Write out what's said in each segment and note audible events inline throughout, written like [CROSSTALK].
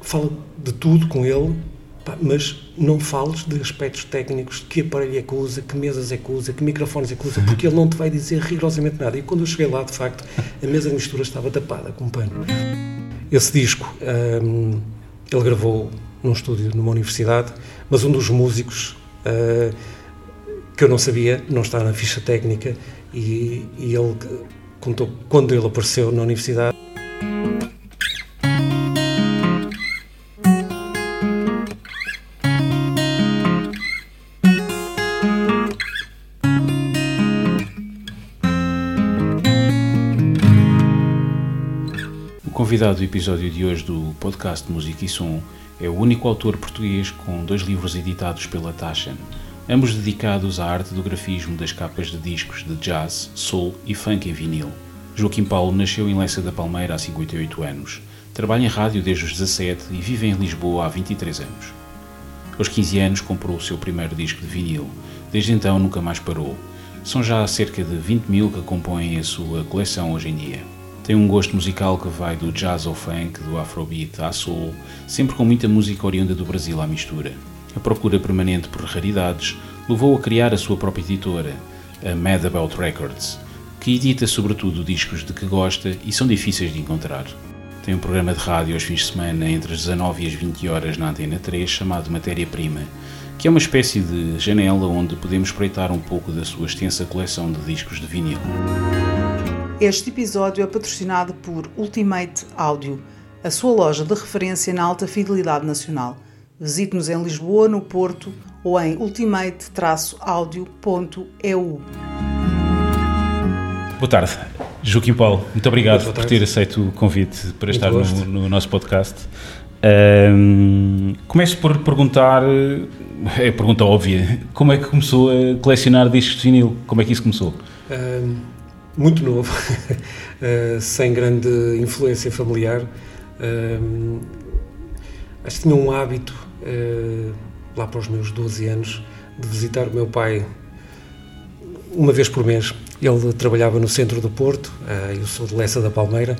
fala de tudo com ele, mas não fales de aspectos técnicos, que aparelho é que usa, que mesas é que usa, que microfones é que usa, porque ele não te vai dizer rigorosamente nada. E quando eu cheguei lá, de facto, a mesa de mistura estava tapada com um pano. Esse disco hum, ele gravou num estúdio numa universidade, mas um dos músicos uh, que eu não sabia, não está na ficha técnica, e, e ele contou quando ele apareceu na universidade. Convidado do episódio de hoje do podcast Música e Som é o único autor português com dois livros editados pela Taschen, ambos dedicados à arte do grafismo das capas de discos de jazz, soul e funk em vinil. Joaquim Paulo nasceu em Leça da Palmeira há 58 anos, trabalha em rádio desde os 17 e vive em Lisboa há 23 anos. Aos 15 anos comprou o seu primeiro disco de vinil, desde então nunca mais parou. São já cerca de 20 mil que compõem a sua coleção hoje em dia. Tem um gosto musical que vai do jazz ao funk, do afrobeat à soul, sempre com muita música oriunda do Brasil à mistura. A procura permanente por raridades levou a criar a sua própria editora, a Mad About Records, que edita sobretudo discos de que gosta e são difíceis de encontrar. Tem um programa de rádio aos fins de semana entre as 19 e as 20 horas na Antena 3 chamado Matéria Prima, que é uma espécie de janela onde podemos espreitar um pouco da sua extensa coleção de discos de vinil. Este episódio é patrocinado por Ultimate Audio, a sua loja de referência na alta fidelidade nacional. Visite-nos em Lisboa, no Porto ou em ultimate-audio.eu. Boa tarde, Joaquim Paulo. Muito obrigado por ter aceito o convite para muito estar no, no, nosso podcast. Um, começo por perguntar, é a pergunta óbvia, como é que começou a colecionar discos de vinil? Como é que isso começou? Um muito novo, uh, [LAUGHS] sem grande influência familiar. Uh, acho que tinha um hábito, uh, lá para os meus 12 anos, de visitar o meu pai uma vez por mês. Ele trabalhava no centro do Porto, eu sou de Lessa da Palmeira,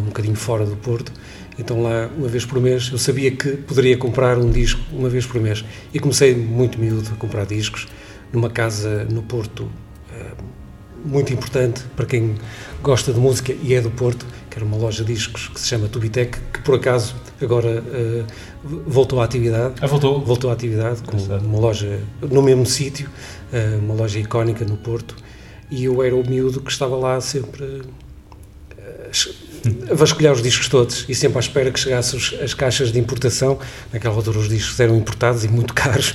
um bocadinho fora do Porto, então lá, uma vez por mês, eu sabia que poderia comprar um disco uma vez por mês. E comecei muito miúdo a comprar discos, numa casa no Porto muito importante para quem gosta de música e é do Porto, que era uma loja de discos que se chama Tubitec, que por acaso agora uh, voltou à atividade. Ah, voltou? Voltou à atividade, com uma loja no mesmo sítio, uh, uma loja icónica no Porto, e eu era o miúdo que estava lá sempre uh, a vasculhar os discos todos e sempre à espera que chegassem as caixas de importação. Naquela altura os discos eram importados e muito [LAUGHS] caros,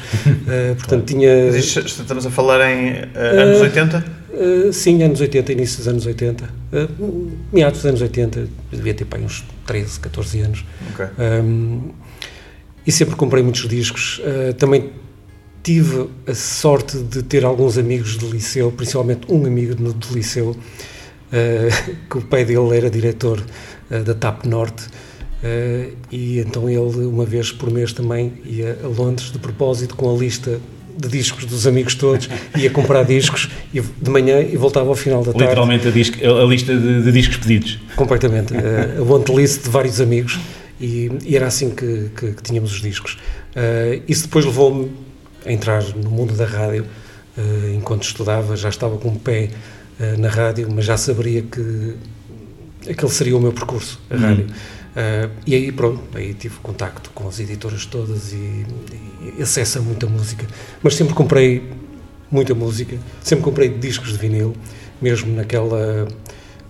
portanto tinha... Estamos a falar em anos 80? Uh, sim, anos 80, início dos anos 80. Uh, eh, meados dos anos 80, devia ter pai, uns 13, 14 anos. Okay. Um, e sempre comprei muitos discos. Uh, também tive a sorte de ter alguns amigos de liceu, principalmente um amigo do, do liceu, [LAUGHS] que o pai dele era diretor da TAP Norte. e então ele, uma vez por mês, também ia a Londres de propósito com a lista de discos dos amigos todos, ia comprar discos e, de manhã e voltava ao final da tarde. Literalmente a, a lista de, de, discos pedidos. Completamente. a want list de vários amigos e, e era assim que, que, que, tínhamos os discos. Uh, isso depois levou-me a entrar no mundo da rádio. Uh, enquanto estudava, já estava com o pé uh, na rádio, mas já saberia que aquele seria o meu percurso, a uhum. rádio. Uh, e aí, pronto, aí tive contacto com as editoras todas e, e acesso a muita música. Mas sempre comprei muita música, sempre comprei discos de vinil, mesmo naquela.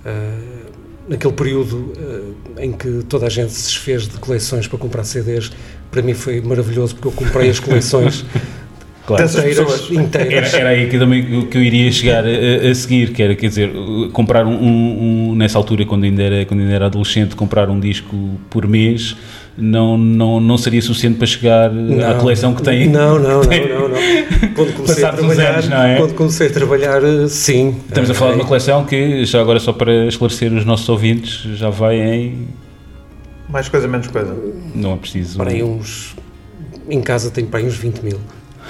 Uh, naquele período uh, em que toda a gente se desfez de coleções para comprar CDs, para mim foi maravilhoso porque eu comprei as coleções [LAUGHS] claro. inteiras, inteiras. Era, era, aí que, também, que eu iria chegar a, a, seguir, que era, quer dizer, comprar um, um, um, nessa altura, quando ainda, era, quando ainda era adolescente, comprar um disco por mês não, não, não seria suficiente para chegar não, à coleção que tem. Não, não, não, não, não. Quando comecei a trabalhar, anos, é? quando comecei a trabalhar, sim. Estamos a falar é. de uma coleção que, já agora só para esclarecer os nossos ouvintes, já vai em... Mais coisa, menos coisa. Não é preciso... Para aí uns... Em casa tenho para aí uns 20 mil.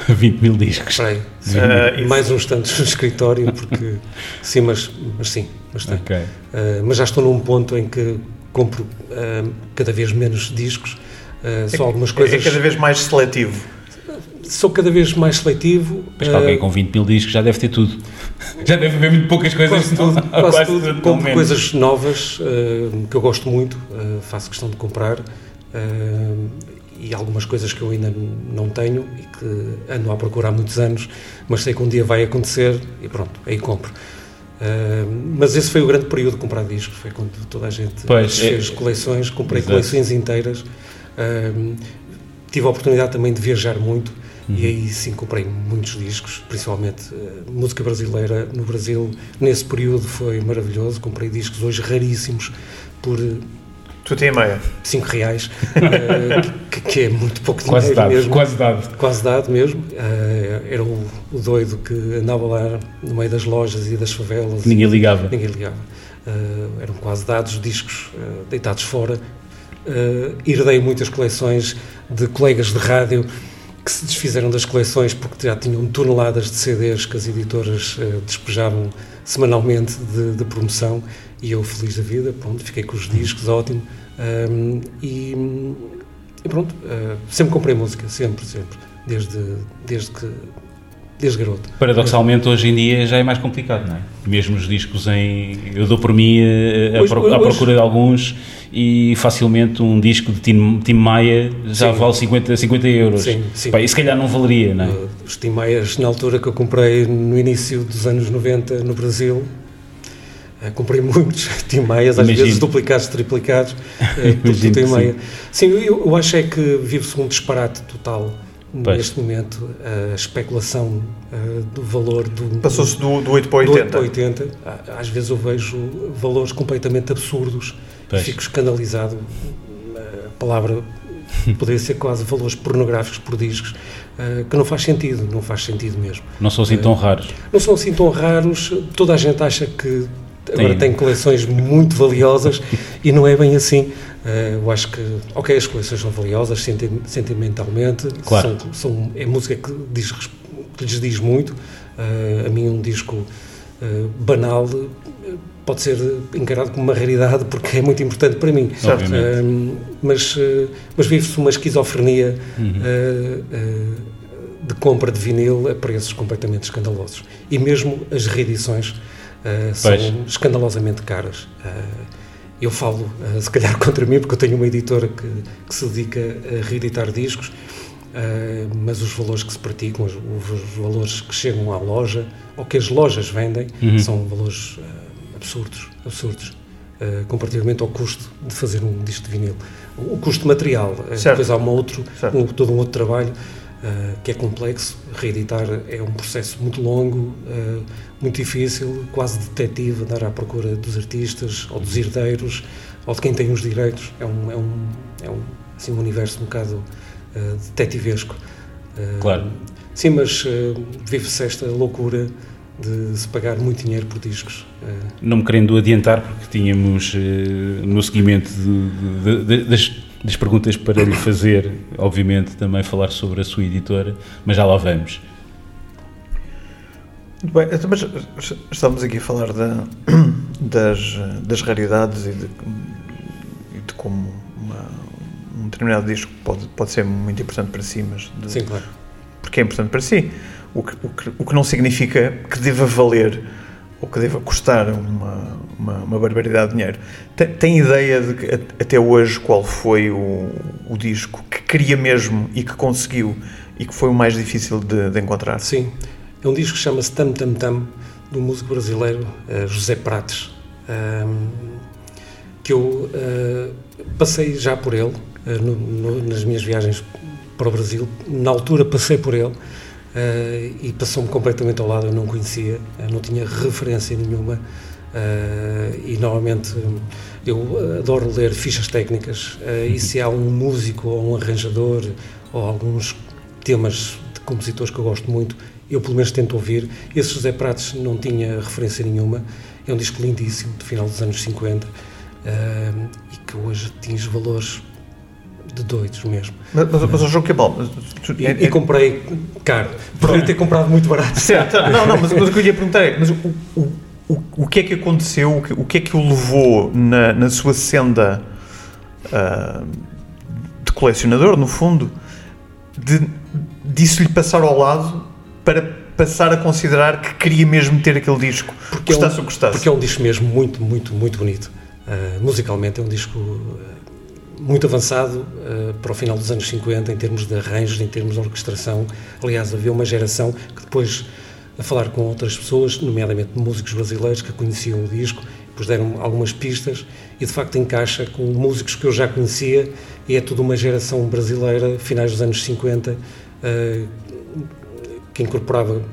[LAUGHS] 20 mil discos. Aí. Uh, mais uns tantos no escritório, porque... [LAUGHS] sim, mas, mas sim. Mas, okay. uh, mas já estou num ponto em que compro uh, cada vez menos discos, Uh, só algumas É coisas. cada vez mais seletivo. Sou cada vez mais seletivo. Mas alguém uh, com 20 mil discos já deve ter tudo. [LAUGHS] Já deve haver muito poucas coisas. Quase tudo, não- quase tudo. tudo, Compro menos. coisas novas uh, que eu gosto muito, uh, faço questão de comprar. Uh, e algumas coisas que eu ainda não tenho e que ando à procura há muitos anos, mas sei que um dia vai acontecer e pronto, aí compro. Uh, mas esse foi o grande período de comprar discos, foi quando toda a gente Pois, fez é- coleções, comprei Exato. coleções inteiras. Uh, tive a oportunidade também de viajar muito Uhum. e aí sim comprei muitos discos, principalmente eh, música brasileira no Brasil. Nesse período foi maravilhoso. Comprei discos hoje raríssimos por Tudo e meia. 5 reais, eh, que, que é muito pouco dinheiro Quase dado, mesmo. quase dado. Quase dado mesmo. Eh, era o, o doido que andava lá no meio das lojas e das favelas. Ninguém ligava. Ninguém ligava. Eh, eram quase dados, discos deitados fora. Herdei muitas coleções de colegas de rádio que se desfizeram das coleções porque já tinham toneladas de CDs que as editoras despejavam semanalmente de, de promoção e eu feliz da vida, pronto, fiquei com os discos, ótimo. Ahm, e, e pronto, eh, sempre comprei música, sempre, sempre, desde, desde que desde garoto. Paradoxalmente, hoje em dia já é mais complicado, não é? Mesmo os discos em. Eu dou por mim eh, a, Hoje- pro- à hoje- procura de alguns e facilmente um disco de Tim, Tim Maia já Sim. vale 50, 50 euros. Sim, sim. Pá, e se calhar não valeria, não é? Uh, Os Tim Maias, na altura que eu comprei no início dos anos 90 no Brasil, uh, comprei [LAUGHS] muitos Tim Maias, às Imagino. vezes duplicados, triplicados, tudo [LAUGHS] Imagino Tim Maia. Sim, eu, eu acho é que vive-se um disparate total Pois. neste momento, a especulação uh, do valor do... Passou-se do, do 8 para do 80. 80. Às vezes eu vejo valores completamente absurdos Pois. fico escandalizado. A palavra poderia ser quase valores pornográficos por discos, eh, que não faz sentido, não faz sentido mesmo. Não são assim tão raros. Não são assim tão raros, toda a gente acha que agora Tem. tem coleções muito valiosas [LAUGHS] e não é bem assim. Eh, eu acho que, ok, as coleções são valiosas senti- sentimentalmente, Claro. são, são- é música que, diz, que lhes diz muito. Eh, a mim, um disco eh, banal eh, pode ser encarado como uma raridade porque é muito importante para mim. Eh, mas eh, mas vive-se uma esquizofrenia Uhum. eh, de compra de vinil a preços completamente escandalosos. E mesmo as reedições são escandalosamente caras. Eu falo, se calhar, [LAUGHS] contra mim, porque eu tenho uma editora que, que se dedica a reeditar discos, eh, mas os valores que se praticam, os, os valores que chegam à loja, ou que as lojas vendem, Uhum. são valores eh, absurdos, absurdos, eh, comparativamente ao custo de fazer um disco de vinil. O, custo material, eh, Certo. depois há uma outro, um- todo um outro trabalho eh, que é complexo, reeditar é um processo muito longo, eh, muito difícil, quase detetive, andar à procura dos artistas, ou dos herdeiros, ou de quem tem os direitos, é um, é um, é um, assim, um universo um bocado detetivesco. Claro. Sim, mas eh, vive-se esta loucura de se pagar muito dinheiro por discos. eh, Não me querendo adiantar, porque tínhamos eh, no seguimento de- de- de- das, das perguntas para lhe fazer, obviamente, também falar sobre a sua editora, mas já lá vamos. Muito bem, então, mas estamos aqui a falar da- [CLEARS THROAT] das, das raridades e de, e de como uma- um determinado disco pode, pode ser muito importante para si, mas de- sim, claro. porque é importante para si. O que, o que, o que não significa que deva valer ou que deva custar uma, uma, uma barbaridade de dinheiro. Tem, tem ideia de que até hoje qual foi o, o disco que queria mesmo e que conseguiu e que foi o mais difícil de, de encontrar? Sim, é um disco que chama-se Tam Tam Tam, do músico brasileiro eh, José Prates, ahm, que eu eh, passei já por ele eh, no- no- nas minhas viagens para o Brasil. Na altura passei por ele eh, e passou-me completamente ao lado, eu não conhecia, eh, não tinha referência nenhuma. eh, e normalmente eu adoro ler fichas técnicas eh, e se há um músico ou um arranjador ou alguns temas de compositores que eu gosto muito, eu pelo menos tento ouvir. Esse José Prates não tinha referência nenhuma, é um disco lindíssimo, do final dos anos 50, eh, e que hoje atinge valores de doidos mesmo. Mas, mas, mas o jogo que é tu- E, é- e comprei caro, poderia ter comprado muito barato. Certo, [LAUGHS] não, não, mas, mas o que eu ia perguntar é, mas o, o, o, o que é que aconteceu, o que, o que é que o levou na, na sua senda ah, de colecionador, no fundo, de, disso lhe passar ao lado para passar a considerar que queria mesmo ter aquele disco, porque custasse é um, o que custasse. Porque é um disco mesmo muito, muito, muito bonito. Uh, musicalmente é um disco uh, muito avançado uh, para o final dos anos 50 em termos de arranjos, em termos de orquestração. Aliás, havia uma geração que depois, a falar com outras pessoas, nomeadamente músicos brasileiros que conheciam o disco, depois deram algumas pistas e de facto encaixa com músicos que eu já conhecia e é toda uma geração brasileira, finais dos anos 50, que incorporava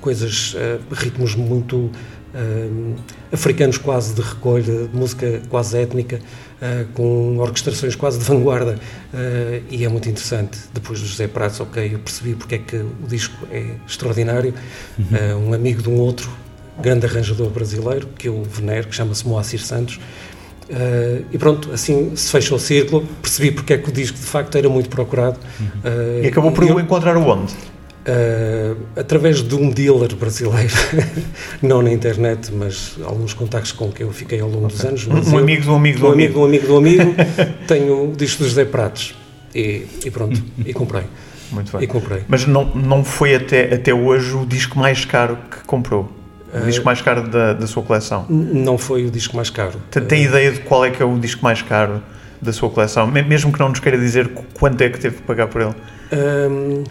coisas, ritmos muito uh, africanos quase de recolha, de música quase étnica, uh, com orquestrações quase de vanguarda, uh, e é muito interessante. Depois do José Pratos, ok, eu percebi porque é que o disco é extraordinário. Uhum. um amigo de um outro grande arranjador brasileiro, que eu venero, que chama-se Moacir Santos, Uh, e pronto, assim se fecha o círculo, percebi porque é que o disco de facto era muito procurado. Uh, e acabou por o encontrar onde? Uh, através de um dealer brasileiro, [LAUGHS] não na internet, mas alguns contactos com que eu fiquei ao longo okay. dos anos. Um, um amigo do amigo [LAUGHS] do um amigo. do amigo do amigo, tenho o disco do José Pratos e, e pronto, e comprei. Muito bem. E comprei. Mas não, não foi até, até hoje o disco mais caro que comprou? O disco mais caro da, da sua coleção? Não foi o disco mais caro. Tem, tem ideia de qual é que é o disco mais caro da sua coleção? Mesmo que não nos queira dizer quanto é que teve que pagar por ele? Um,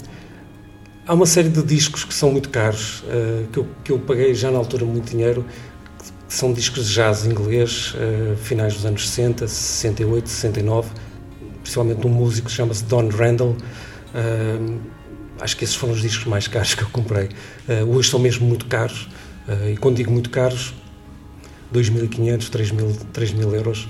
Há uma série de discos que são muito caros, uh, que, eu, que eu paguei já na altura muito dinheiro, que são discos de jazz inglês, uh, finais dos anos 60, 68, 69, principalmente um músico que chama-se Don Randall. Uh, acho que esses foram os discos mais caros que eu comprei. hoje são mesmo muito caros, e quando digo muito caros, 2.500, 3.000 3 mil euros.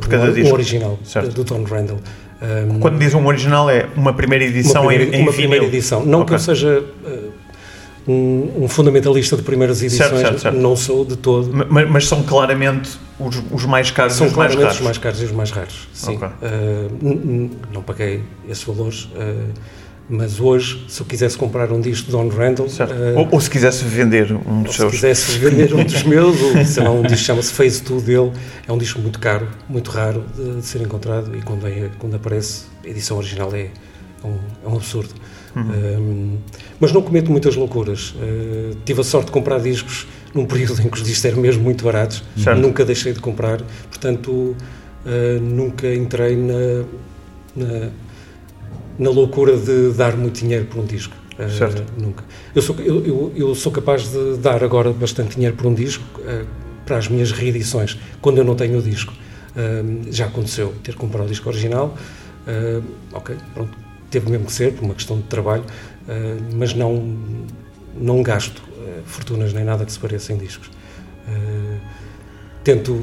Por cada um, disco. Original certo. do Don Randall. Um, Quando diz um original é uma primeira edição uma primeira, em, em Uma primeira edição. Não okay. que eu seja uh, um, um, fundamentalista de primeiras edições, certo, certo, certo. não sou de todo. Mas, mas são claramente os, os, mais caros são e os mais raros. os mais caros e os mais raros, sim. Okay. Uh, não paguei esses valores. Uh, mas hoje, se eu quisesse comprar um disco de Don Randall... Uh, ou, ou, se quisesse vender um dos seus... Se quisesse vender um dos meus, ou sei lá, um disco chama-se Phase 2 dele, é um disco muito caro, muito raro de, de ser encontrado, e quando, é, quando aparece, a edição original é um, é um absurdo. Uhum. Um, mas não cometo muitas loucuras. Uh, tive a sorte de comprar discos num período em que os discos eram mesmo muito baratos, certo. nunca deixei de comprar, portanto, uh, nunca entrei na, na na loucura de dar muito dinheiro por um disco. Eh, certo. Uh, nunca. Eu sou, eu, eu, eu, sou capaz de dar agora bastante dinheiro por um disco uh, para as minhas reedições, quando eu não tenho o disco. Uh, já aconteceu ter comprado o disco original, ok, pronto, teve mesmo que ser, por uma questão de trabalho, mas não, não gasto fortunas nem nada que se pareça em discos. tento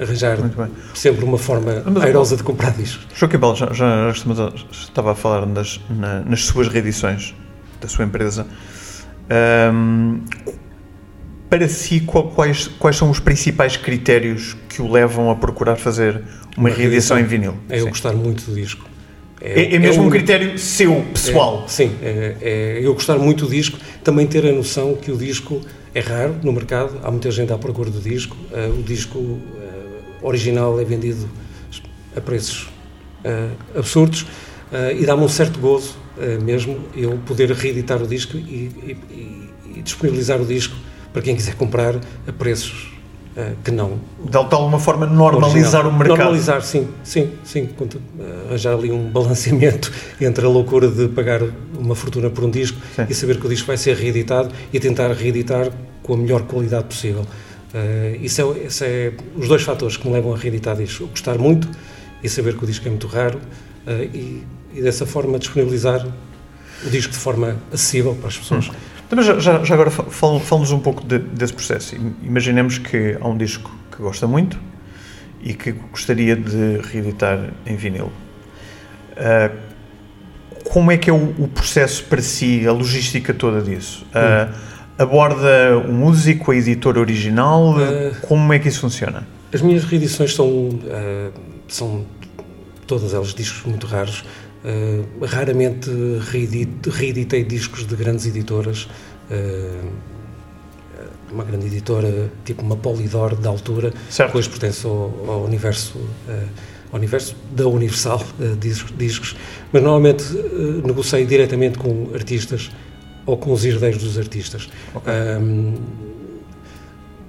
arranjar sempre uma forma Mas, airosa de comprar discos. Joaquim Belo, já, já, estava a falar nas, na, nas suas reedições da sua empresa. Um, para si, quais, quais são os principais critérios que o levam a procurar fazer uma, uma reedição, reedição em vinil? É eu gostar muito do disco. É, é, é mesmo é um, critério seu, pessoal? É, sim, é, é, eu gostar muito do disco, também ter a noção que o disco é raro no mercado, há muita gente à procura do disco, uh, o disco original é vendido a preços uh, absurdos uh, e dá-me um certo gozo uh, mesmo eu poder reeditar o disco e, e, e, disponibilizar o disco para quem quiser comprar a preços que não. De alguma forma normalizar original. o mercado. Normalizar, sim, sim, sim. Arranjar ali um balanceamento [LAUGHS] entre a loucura de pagar uma fortuna por um disco sim. e saber que o disco vai ser reeditado e tentar reeditar com a melhor qualidade possível. Uh, isso, é, isso é os dois fatores que me levam a reeditar discos. Gostar muito e saber que o disco é muito raro uh, e, e, dessa forma disponibilizar o disco de forma acessível para as pessoas. Hum. Já, já, já, agora falamos um pouco de, desse processo. Imaginemos que há um disco que gosta muito e que gostaria de reeditar em vinil. Uh, como é que é o, o, processo para si, a logística toda disso? Hum aborda o músico, a editora original? Uh, Como é que isso funciona? As minhas reedições são, uh, são todas elas discos muito raros. Uh, raramente reedit, reeditei discos de grandes editoras. uma grande editora, tipo uma Polydor da altura, certo. depois pertence ao, ao universo ao universo da Universal uh, discos, discos, mas normalmente uh, negociei diretamente com artistas ou com os herdeiros dos artistas. Okay. Um,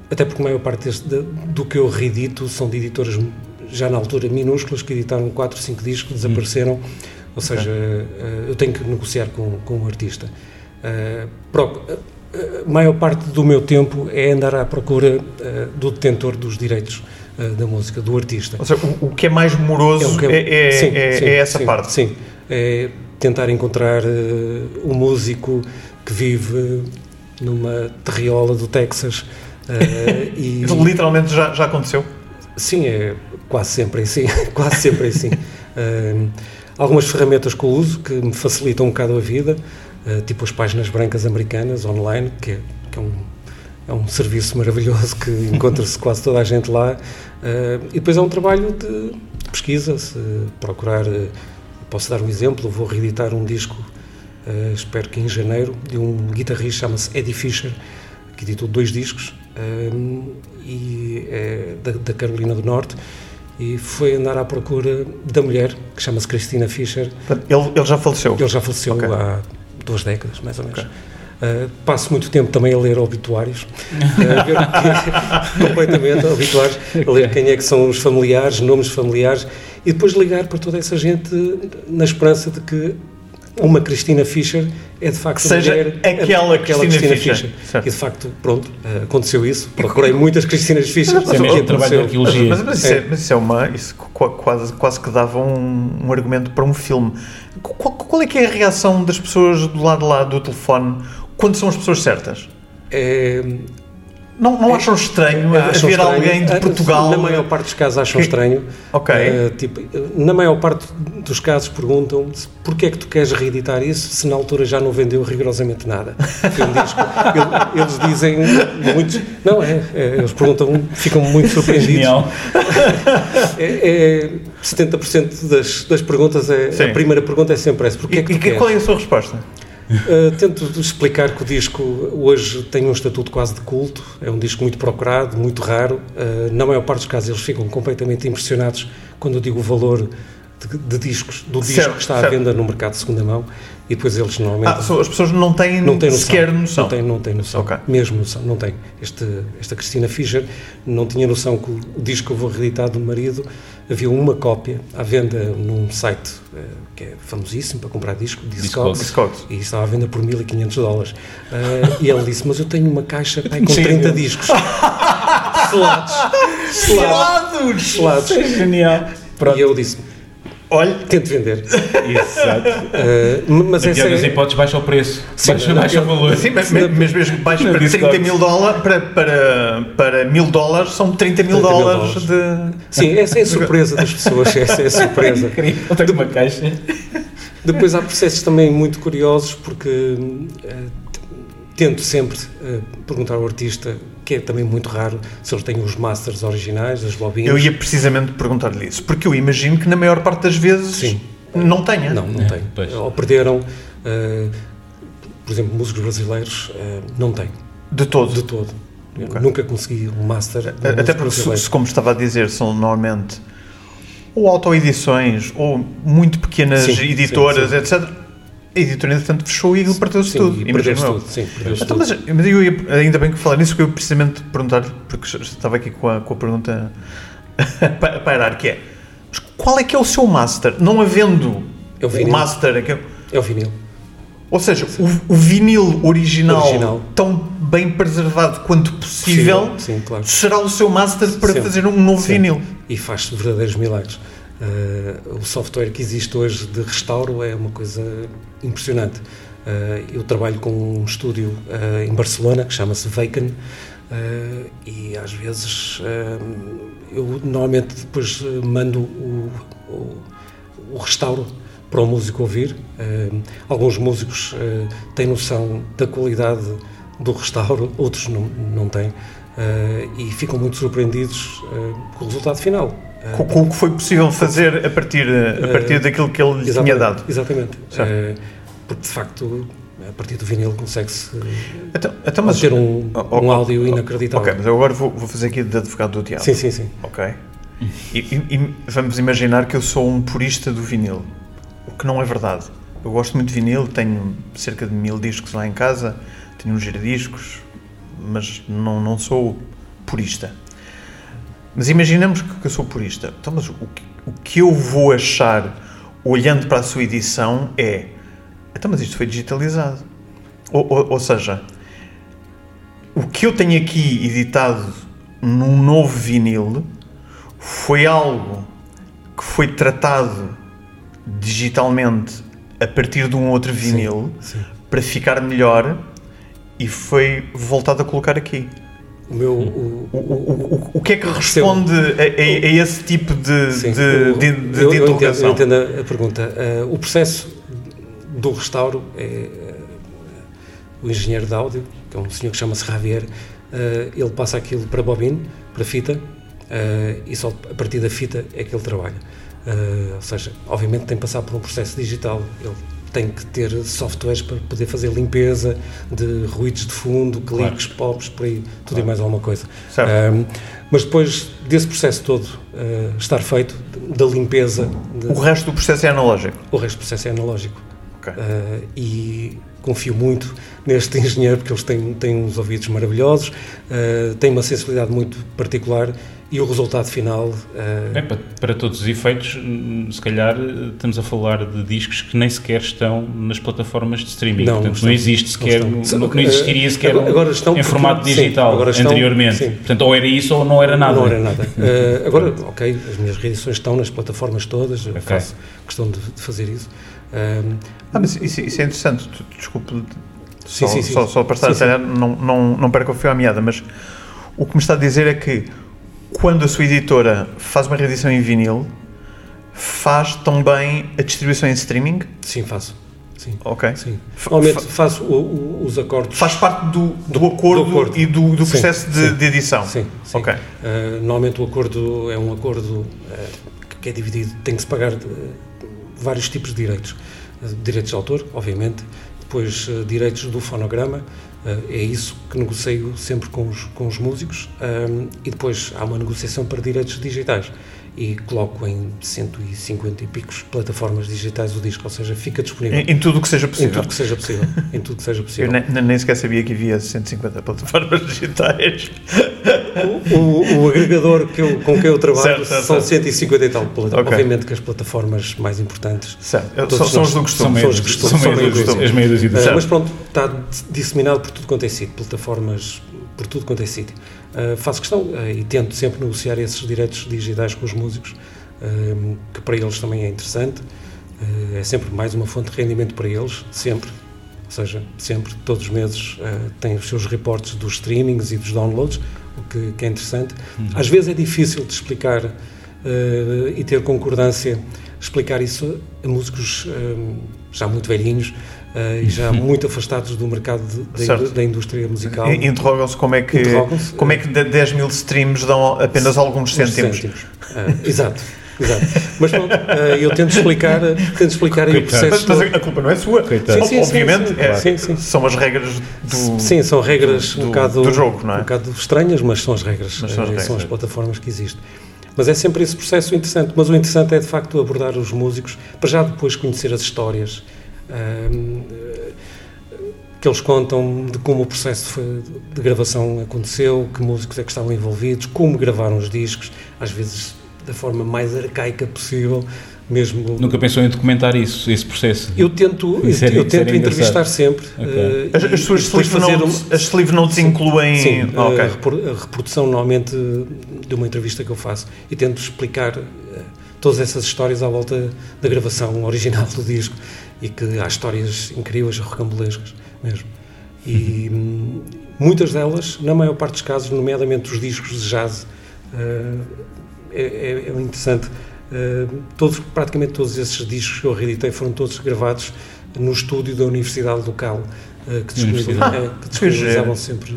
até porque a maior parte deste, de, do que eu reedito são de editoras já na altura minúsculas que editaram 4, 5 discos, hum. desapareceram, ou okay. seja, uh, eu tenho que negociar com, com o artista. a maior parte do meu tempo é andar à procura do detentor dos direitos uh, da música, do artista. Ou seja, o, o que é mais moroso é, é, é, sim, é, sim, é essa sim, parte. Sim, é tentar encontrar uh, um músico que vive numa terriola do Texas. Uh, e, Literalmente já, já aconteceu? Sim, é quase sempre assim, [LAUGHS] quase sempre assim. Uh, algumas ferramentas que eu uso que me facilitam um bocado a vida, uh, tipo as páginas brancas americanas online, que é, que é um é um serviço maravilhoso que [LAUGHS] encontra-se quase toda a gente lá. Uh, e depois é um trabalho de, pesquisa, se procurar. Uh, posso dar um exemplo, vou reeditar um disco, uh, espero que em janeiro, de um guitarrista chama-se Eddie Fisher, que editou dois discos, e é da, da, Carolina do Norte. E foi andar à procura da mulher, que chama-se Cristina Fischer. Ele, ele já faleceu? Ele já faleceu okay. há duas décadas, mais ou menos. Okay. Uh, passo muito tempo também a ler obituários, [LAUGHS] uh, ver que, [LAUGHS] completamente obituários, a ler quem é que são os familiares, nomes familiares, e depois ligar para toda essa gente na esperança de que uma Cristina Fischer é de facto Seja mulher, aquela, é, aquela Cristina, Cristina Fischer. Fischer. E de facto, pronto, uh, aconteceu isso. Procurei muitas Cristinas Fischer. Mas, mas, é trabalho de arqueologia. Mas, mas, isso é, mas, isso é, uma. Isso quase, quase que dava um, um argumento para um filme. Qual, qual, é que é a reação das pessoas do lado de lá do telefone quando são as pessoas certas? É, não, não é, acham estranho acham haver estranho. alguém de Portugal? Na maior parte dos casos acham que... estranho. Ok. Uh, tipo, na maior parte dos casos perguntam porquê é que tu queres reeditar isso se na altura já não vendeu rigorosamente nada. [LAUGHS] eles dizem muitos... Não, é, é, eles perguntam, ficam muito [LAUGHS] surpreendidos. É, é 70% das, das perguntas, é, a primeira pergunta é sempre essa. Porquê e, é que tu e qual é a sua resposta? Uh, tento explicar que o disco hoje tem um estatuto quase de culto, é um disco muito procurado, muito raro. Uh, na maior parte dos casos, eles ficam completamente impressionados quando eu digo o valor de, de discos, do disco certo, que está certo. à venda no mercado de segunda mão e depois eles normalmente. Ah, as pessoas não têm, não têm noção, sequer noção. Não têm, não têm noção. Okay. Mesmo noção, não têm. Este, esta Cristina Fischer não tinha noção que o disco que eu vou reeditar do marido havia uma cópia à venda num site uh, que é famosíssimo para comprar disco, Discogs, Discogs. e estava à venda por 1500 dólares. Uh, e ele disse: Mas eu tenho uma caixa pai, com [LAUGHS] 30 discos. [LAUGHS] Selados. Selados! Selados. É genial. Pronto. E eu disse: Olha, tente vender. Exato. Uh, mas essa é... hipóteses baixa o preço, sim, baixa, baixa o valor. Sim, mas, mas mesmo baixa para 30 mil dólares, para, para, para mil dólares, são 30 mil 30 dólares, mil dólares de... Sim, essa é a surpresa das pessoas, [LAUGHS] essa é a surpresa. Incrível, tenho uma caixa. Depois há processos também muito curiosos, porque uh, tento sempre uh, perguntar ao artista que é também muito raro, se eles têm os masters originais, as bobinas. Eu ia precisamente perguntar-lhe isso, porque eu imagino que na maior parte das vezes Sim. não tenha. Não, não é, tem. Ou perderam, uh, por exemplo, músicos brasileiros, uh, não tem. De todo? De todo. Okay. Nunca consegui um master. Até porque, se, como estava a dizer, são normalmente ou autoedições ou muito pequenas sim, editoras, sim, sim. etc a editora, entretanto, fechou e perdeu-se tudo. E perdeu tudo, sim, perdeu então, tudo. Mas, mas eu ia, ainda bem que falar nisso, que eu precisamente perguntar, porque estava aqui com a, com a pergunta [LAUGHS] para pairar, que é, qual é que é o seu master? Não havendo é o, o master... É, que é, o vinil. Ou seja, o, o vinil original, original, tão bem preservado quanto possível, sim, claro. será o seu master para fazer um novo vinil. E faz verdadeiros milagres. Uh, o software que existe hoje de restauro é uma coisa impressionante. Uh, eu trabalho com um estúdio uh, em Barcelona que chama-se Vacan e às vezes eu normalmente depois mando o, o, o, restauro para o músico ouvir. alguns músicos têm noção da qualidade do restauro, outros não, não têm. e ficam muito surpreendidos com o resultado final com, com, o que foi possível fazer a partir, a partir daquilo que ele lhe tinha dado. Exatamente. Uh, porque, de facto, a partir do vinil consegue-se então, então, mas, ter um, oh, um áudio inacreditável. Ok, mas eu agora vou, vou fazer aqui de advogado do diabo. Sim, sim, sim. Ok. E, e- e vamos imaginar que eu sou um purista do vinil, o que não é verdade. Eu gosto muito de vinil, tenho cerca de mil discos lá em casa, tenho uns giradiscos, mas não, não sou purista. Mas imaginemos que que eu sou purista. Então, mas o que, o que eu vou achar olhando para a sua edição é. Então, mas isto foi digitalizado. Ou, ou- ou seja, o que eu tenho aqui editado num novo vinil foi algo que foi tratado digitalmente a partir de um outro vinil sim. para ficar melhor e foi voltado a colocar aqui. O meu. O, O, o, o, o que é que responde a, esse tipo de, sim, de, eu, interrogação? eu entendo a, pergunta. Eh, o processo do restauro é. eh, o engenheiro de áudio, que é um senhor que chama-se Javier, eh, ele passa aquilo para bobine, para fita, e só a partir da fita é que ele trabalha. Ou seja, obviamente tem que passar por um processo digital. Ele tem que ter softwares para poder fazer limpeza de ruídos de fundo, cliques, pops, por aí, tudo e mais alguma coisa. Um, mas depois desse processo todo uh, estar feito, da limpeza, de- O resto do processo é analógico. o resto do processo é analógico. Ok. Uh, e confio muito neste [LAUGHS] engenheiro, porque eles têm, têm uns ouvidos maravilhosos, uh, têm uma sensibilidade muito particular e o resultado final. uh, É, para, para todos os efeitos, hum, se calhar eh, estamos a falar de discos que nem sequer estão nas plataformas de streaming. Não, Portanto, não não, existe sequer, Não não, estão. não existiria sequer Agora- agora estão em formato sim, digital agora estão- anteriormente. sim. Portanto, ou era isso ou não era nada. Não era nada. Uh, [LAUGHS] agora, ok, as minhas reedições estão nas plataformas todas, eu Ok. faço questão de, de fazer isso. Um, Ah, mas isso, isso é interessante. Desculpe, Sim, só, sim, sim. só, só para estar Sim, a não, não, não perca o fio à meada, mas o que me está a dizer é que quando a sua editora faz uma reedição em vinil, faz também a distribuição em streaming? sim, faço. Sim. Ok. Sim. Normalmente fa- faço o- o- os acordes. Faz parte do, do, acordo, do acordo. e do, do Sim, processo de, sim. de edição. Sim, sim. Ok. Uh, normalmente o acordo é um acordo uh, que é dividido, tem que se pagar uh, vários tipos de direitos. Uh, direitos de autor, obviamente, depois uh, direitos do fonograma, uh, é isso que negocio sempre com os, com os músicos, e depois há uma negociação para direitos digitais. E coloco em 150 e picos plataformas digitais o disco, ou seja, fica disponível Em, em tudo o que seja em possível. tudo que seja possível. em tudo que seja Eu possível. nem, nem sequer sabia que havia 150 plataformas [LAUGHS] digitais. O, o agregador que eu- com quem eu trabalho Certo, certo, são certo. 150 e tal. plata- Ok. Obviamente que as plataformas mais importantes. Certo. São, são os do costume. São os dúzia- costumes, são as meia dúzia de Certo. mas pronto, está disseminado por tudo quanto é sítio, plataformas por tudo quanto é sítio. Uh, faço questão uh, e tento sempre negociar esses direitos digitais com os músicos, um, que para eles também é interessante. Uh, é sempre mais uma fonte de rendimento para eles, sempre. Ou seja, sempre, todos os meses, uh, têm os seus reportes dos streamings e dos downloads, o que, que é interessante. Às vezes é difícil de explicar uh, e ter concordância, explicar isso a músicos já muito velhinhos uh, e já [LAUGHS] muito afastados do mercado de- indú- da indústria musical. In- Interrogam-se como é que como é que de 10 mil streams dão apenas alguns Uns cêntimos. Ah, exato, exato. Mas pronto, ah, eu tento explicar, tento explicar aí o. Mas, processo. mas todo. a culpa não é sua. Sim, sim, Obviamente, sim, sim. é- Sim, sim. são as regras do. Sim, são regras do- um, bocado, do jogo, não é? um bocado estranhas, mas são as regras, Mas são as eh, regras. as plataformas que existem. Mas é sempre esse processo interessante. Mas o interessante é de facto abordar os músicos, para já depois conhecer as histórias eh, que eles contam de como o processo de gravação aconteceu, que músicos é que estavam envolvidos, como gravaram os discos, às vezes da forma mais arcaica possível, mesmo. Nunca pensou em documentar isso, esse processo? Eu tento, eu, era- eu tento era entrevistar engraçado. sempre. Ok. eh, As, as suas sleeve notes, um- as sleeve notes incluem. Sim, ok. a, repor- a reprodução normalmente de uma entrevista que eu faço e tento explicar eh, todas essas histórias à volta da gravação original do disco e que há histórias incríveis, rocambolescas mesmo. E hum, muitas delas, na maior parte dos casos, nomeadamente os discos de jazz, eh, é, é- é interessante. Eh, todos, praticamente todos esses discos que eu reeditei foram todos gravados no estúdio da universidade local, eh, que, disponibiliza- Universidade. eh, que [LAUGHS] disponibilizavam sempre.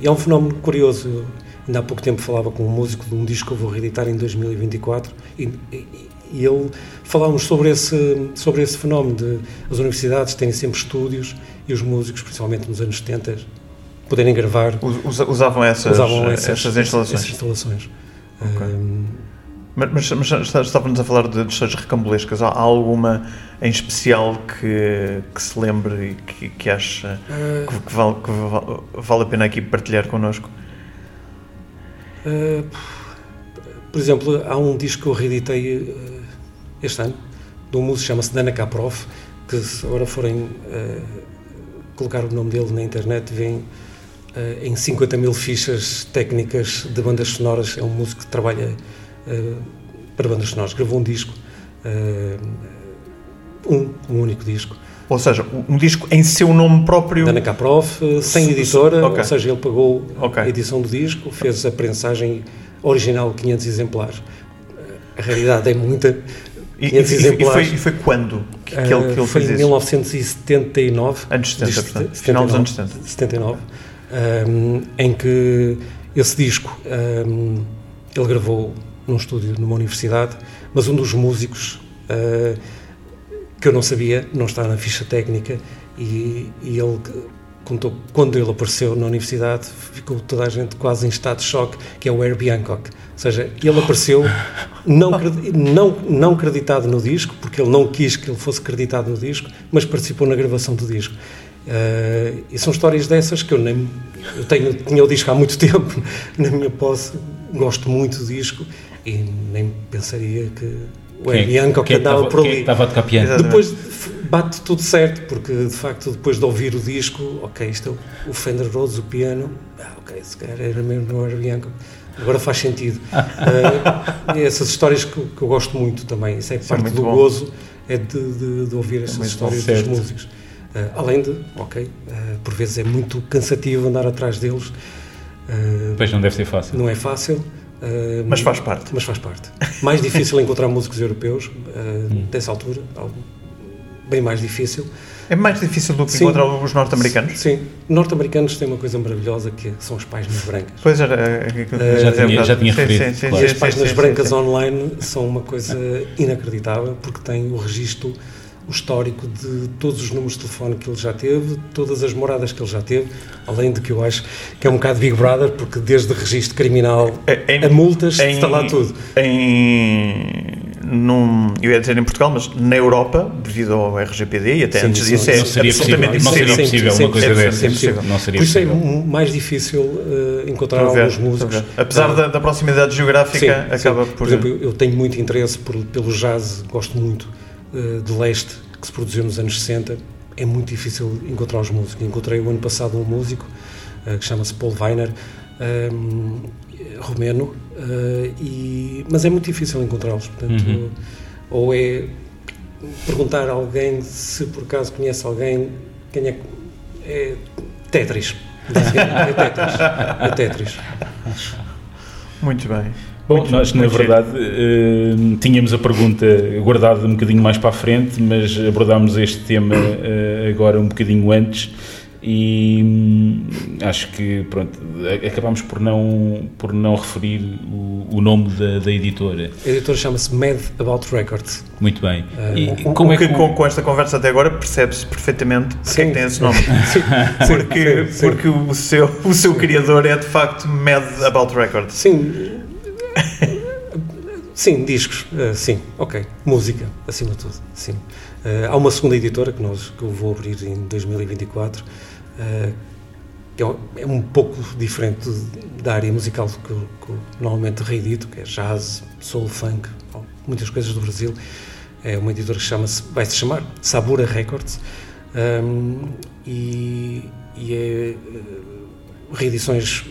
e é um fenómeno curioso. Eu, ainda há pouco tempo falava com um músico de um disco que eu vou reeditar em 2024 e, e- e ele falávamos sobre esse, sobre esse fenómeno de as universidades terem sempre estúdios e os músicos, principalmente nos anos 70, poderem gravar Us- usa- Usavam essas, usavam essas, essas, instalações. essas instalações. Okay. Um, mas, mas, mas, estávamos a falar de histórias recambulescas. Há alguma em especial que, que se lembre e que, que acha uh, que, que, vale, que, vale, a pena aqui partilhar connosco? Uh, por exemplo, há um disco que eu reeditei uh, este ano, de um músico chama-se Dana Kaprov, que se agora forem colocar o nome dele na internet, vem em 50 mil fichas técnicas de bandas sonoras. É um músico que trabalha uh, para bandas sonoras. Gravou um disco, uh, um, um único disco. Ou seja, um disco em seu nome próprio. Dana Kaprov, eh, sem editora, okay. ou seja, ele pagou okay. a edição do disco, fez a prensagem original 500 exemplares. A realidade é muita. 500 e. E foi, e foi quando que, que, ele, que ele foi fez em 1979. Anos 70, portanto. Final dos anos 70. 79. Um, em que esse disco um, ele gravou num estúdio numa universidade, mas um dos músicos uh, que eu não sabia, não está na ficha técnica, e, e ele contou quando ele apareceu na universidade, ficou toda a gente quase em estado de choque, que é o Herbie Hancock. Ou seja, ele apareceu não, [LAUGHS] não, não creditado no disco, porque ele não quis que ele fosse creditado no disco, mas participou na gravação do disco. Uh, e são histórias dessas que eu nem. Eu tenho, tinha o disco há muito [LAUGHS] tempo na minha posse, gosto muito do disco e nem pensaria que o Ed Bianco que andava por ali. estava de capiano. Depois bate tudo certo, porque de facto depois de ouvir o disco, ok, isto é o Fender Rhodes, o piano, ah, ok, se calhar era mesmo no Ed Bianco. Agora faz sentido. uh, [LAUGHS] essas histórias que, que, eu gosto muito também, isso é isso parte é do bom. gozo, é de, de, de ouvir é essas é histórias dos músicos. Uh, além de, ok, uh, por vezes é muito cansativo andar atrás deles. pois não deve ser fácil. Não é fácil mas faz parte. Mas faz parte. Mais difícil [LAUGHS] encontrar músicos europeus, uh, dessa altura, algo bem mais difícil. É mais difícil do que sim, encontrar os norte-americanos? Sim. Norte-americanos têm uma coisa maravilhosa que são as páginas brancas. Pois era. Uh, já tinha, já tinha referido. Sim, sim, claro. As páginas brancas online são uma coisa inacreditável porque têm o registro o histórico de todos os números de telefone que ele já teve, todas as moradas que ele já teve, além de que eu acho que é um bocado Big Brother, porque desde registro criminal em, a multas em, está lá tudo. Em, num, eu ia dizer em Portugal, mas na Europa, devido ao RGPD e até sim, antes disso, é não seria absolutamente possível, Não seria possível uma coisa dessa. Não seria Por isso é mais difícil uh, encontrar alguns músicos. Apesar uh, da, da, proximidade geográfica, acaba por... Por exemplo, eu, tenho muito interesse por, pelo jazz, gosto muito eh, de leste que se produziu nos anos 60, é muito difícil encontrar os músicos. Encontrei o ano passado um músico uh, que chama-se Paul Weiner, um, ehm, romeno, uh, e, mas é muito difícil encontrá-los. Portanto, uhum. ou é perguntar a alguém se por acaso conhece alguém, quem é, é Tetris. É Tetris. É Tetris. Muito bem. Bom, muito, nós na verdade uh, tínhamos a pergunta guardada um bocadinho mais para a frente, mas abordámos este tema uh, agora um bocadinho antes e hum, acho que pronto, acabámos por não, por não referir o, o nome da, da, editora. A editora chama-se Mad About Records. Muito bem. Uh, e o, como o é que, com, com, esta conversa até agora percebe-se perfeitamente porque é que tem esse nome. [LAUGHS] sim, porque sim, porque sim. O, seu, o seu criador é de facto Mad About Records. Sim Sim, discos, uh, sim, ok. Música, acima de tudo, sim. Uh, há uma segunda editora que, nós, que eu vou abrir em 2024, uh, eh, que é, é, um pouco diferente da área musical que eu, que eu normalmente reedito, que é jazz, soul, funk, muitas coisas do Brasil. É uma editora que chama-se, vai-se chamar Sabura Records, um, e, e é reedições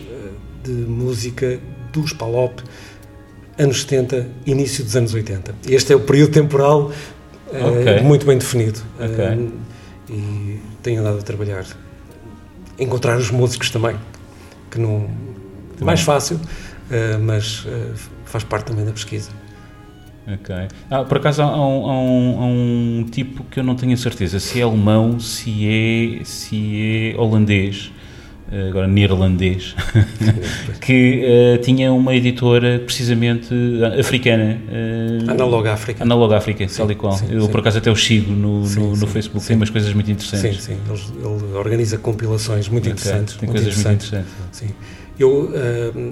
de música dos Palop, anos 70, início dos anos 80. Este é o período temporal okay. uh, muito bem definido. Okay. Uh, e tenho andado a trabalhar. Encontrar os músicos também, que não. é mais fácil, uh, mas faz parte também da pesquisa. Ok. Ah, por acaso há um, há, um, há um, tipo que eu não tenho a certeza se é alemão, se é, se é holandês, eh, agora neerlandês, [LAUGHS] que uh, tinha uma editora precisamente africana. Uh, Analog África. Analog África, tal e qual. Sim, Eu sim. por acaso até o sigo no, sim, no, no Facebook, tem umas coisas muito interessantes. Sim, sim, ele, ele organiza compilações muito okay. interessantes. Tem muito coisas interessantes. muito interessantes. Sim. Eu, uh,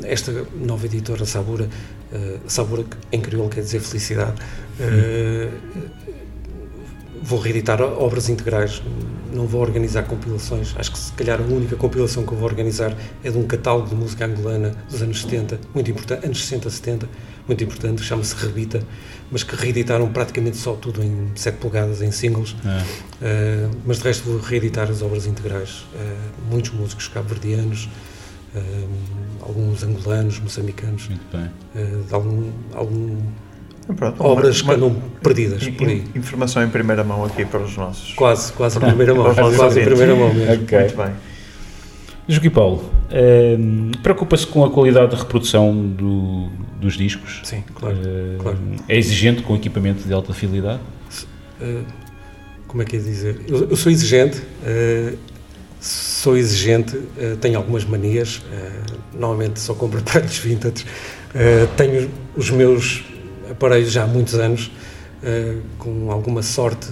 esta nova editora Sabura, Uh, sabor em crioulo quer dizer felicidade. Uh, vou reeditar obras integrais, não vou organizar compilações. Acho que se calhar a única compilação que eu vou organizar é de um catálogo de música angolana dos anos 70, muito importante, anos 60, 70, muito importante, chama-se Rebita, mas que reeditaram praticamente só tudo em 7 polegadas, em singles. É. Uh, mas de resto vou reeditar as obras integrais. Uh, muitos músicos cabo-verdianos, uh, alguns angolanos, moçambicanos, de algum, algum Pronto, obras uma, que andam perdidas por aí. Informação em primeira mão aqui para os nossos. Quase, quase em primeira mão. quase em primeira mão mesmo. Okay. Muito bem. Joaquim Paulo, ehm, preocupa-se com a qualidade de reprodução do, dos discos? Sim, claro, uh, claro, É exigente com equipamento de alta fidelidade? Uh, como é que é dizer? Eu, eu sou exigente, uh, sou exigente, tenho algumas manias, normalmente só compro [LAUGHS] aparelhos vintage, tenho os meus aparelhos já há muitos anos, com alguma sorte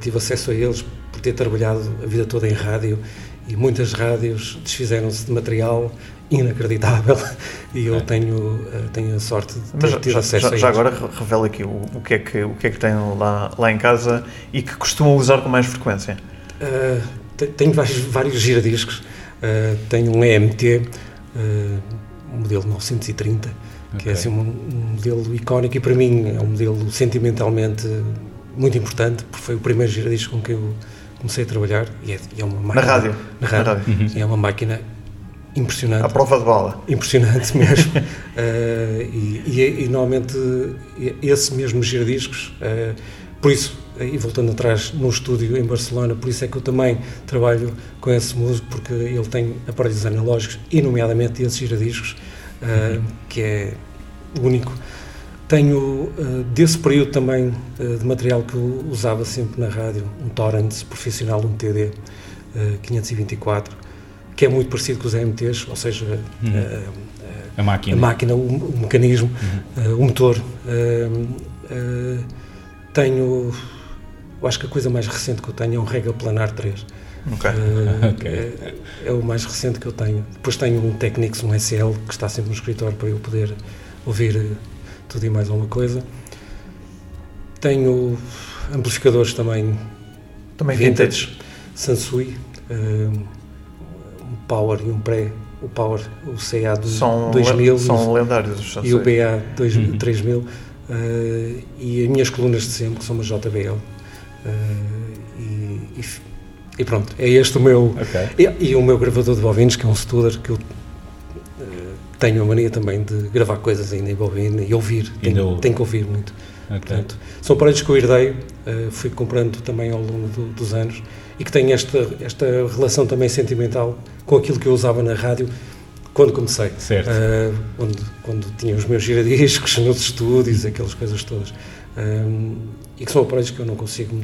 tive acesso a eles por ter trabalhado a vida toda em rádio e muitas rádios desfizeram-se de material inacreditável [LAUGHS] e eu tenho, eh, tenho a sorte de ter Mas tido acesso já, a Já agora revela aqui o, o, que é que, o que é que tem lá, lá em casa e que costuma usar com mais frequência. Uh, tenho vários, vários giradiscos, uh, tenho um EMT, uh, um modelo 930, okay. que é assim um, um modelo icónico e para mim é um modelo sentimentalmente muito importante, porque foi o primeiro giradisco com que eu comecei a trabalhar e é, é uma máquina. Na rádio. Na rádio. Na rádio. Uhum. É uma máquina impressionante. A prova de bala. Impressionante [LAUGHS] mesmo. uh, e, e, e, normalmente esse mesmo giradiscos, uh, por isso, e voltando atrás no estúdio em Barcelona, por isso é que eu também trabalho com esse músico, porque ele tem aparelhos analógicos, e nomeadamente esses giradiscos, uh, que é único. Tenho uh, desse período também uh, de material que eu usava sempre na rádio, um Torrents profissional, um TD uh, 524, que é muito parecido com os AMTs, ou seja, uhum. a máquina, a máquina o, o mecanismo, uhum. o motor. tenho, eu acho que a coisa mais recente que eu tenho é um Rega Planar 3. Okay. [LAUGHS] okay. É, é, o mais recente que eu tenho. Depois tenho um Technics, um SL, que está sempre no escritório para eu poder ouvir tudo e mais alguma coisa. Tenho amplificadores também, também vintage, vintage Sansui, um, um Power e um Pré. O Power, o CA do são 2000 são lendários os Sansui. e o BA 2000, uhum. 3000 uh, e as minhas colunas de sempre que são uma JBL uh, e, e, e, pronto, é este o meu okay. e, e, o meu gravador de bovinos que é um Studer que eu tenho a mania também de gravar coisas ainda em bobina e ouvir, tenho, tenho que ouvir muito. Okay. Portanto, são aparelhos que eu herdei, uh, fui comprando também ao longo do, dos anos e que têm esta, esta relação também sentimental com aquilo que eu usava na rádio quando comecei. Certo. Uh, quando, quando tinha os meus giradiscos [LAUGHS] nos estúdios, aquelas coisas todas. Um, e que são aparelhos que eu não consigo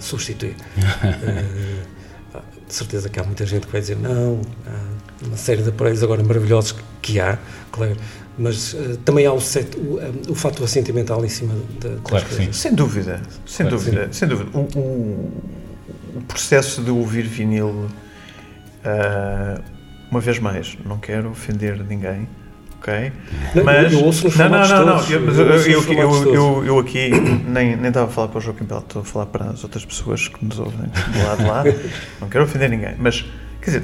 substituir. uh, [LAUGHS] de certeza que há muita gente que vai dizer não, há uma série de aparelhos agora maravilhosos que há, claro, mas uh, também há o, set, o, um, o fator sentimental em cima da claro sim. Sem dúvida, sem claro dúvida, sem dúvida. O, o, o, processo de ouvir vinil, uh, uma vez mais, não quero ofender ninguém, ok? Não, mas, eu, ouço não, não, não, não, eu, eu, eu, eu, eu, eu, aqui [COUGHS] nem, nem estava a falar para o Joaquim Pelo, estou a falar para as outras pessoas que nos ouvem do lado de lá, [LAUGHS] não quero ofender ninguém, mas quer dizer,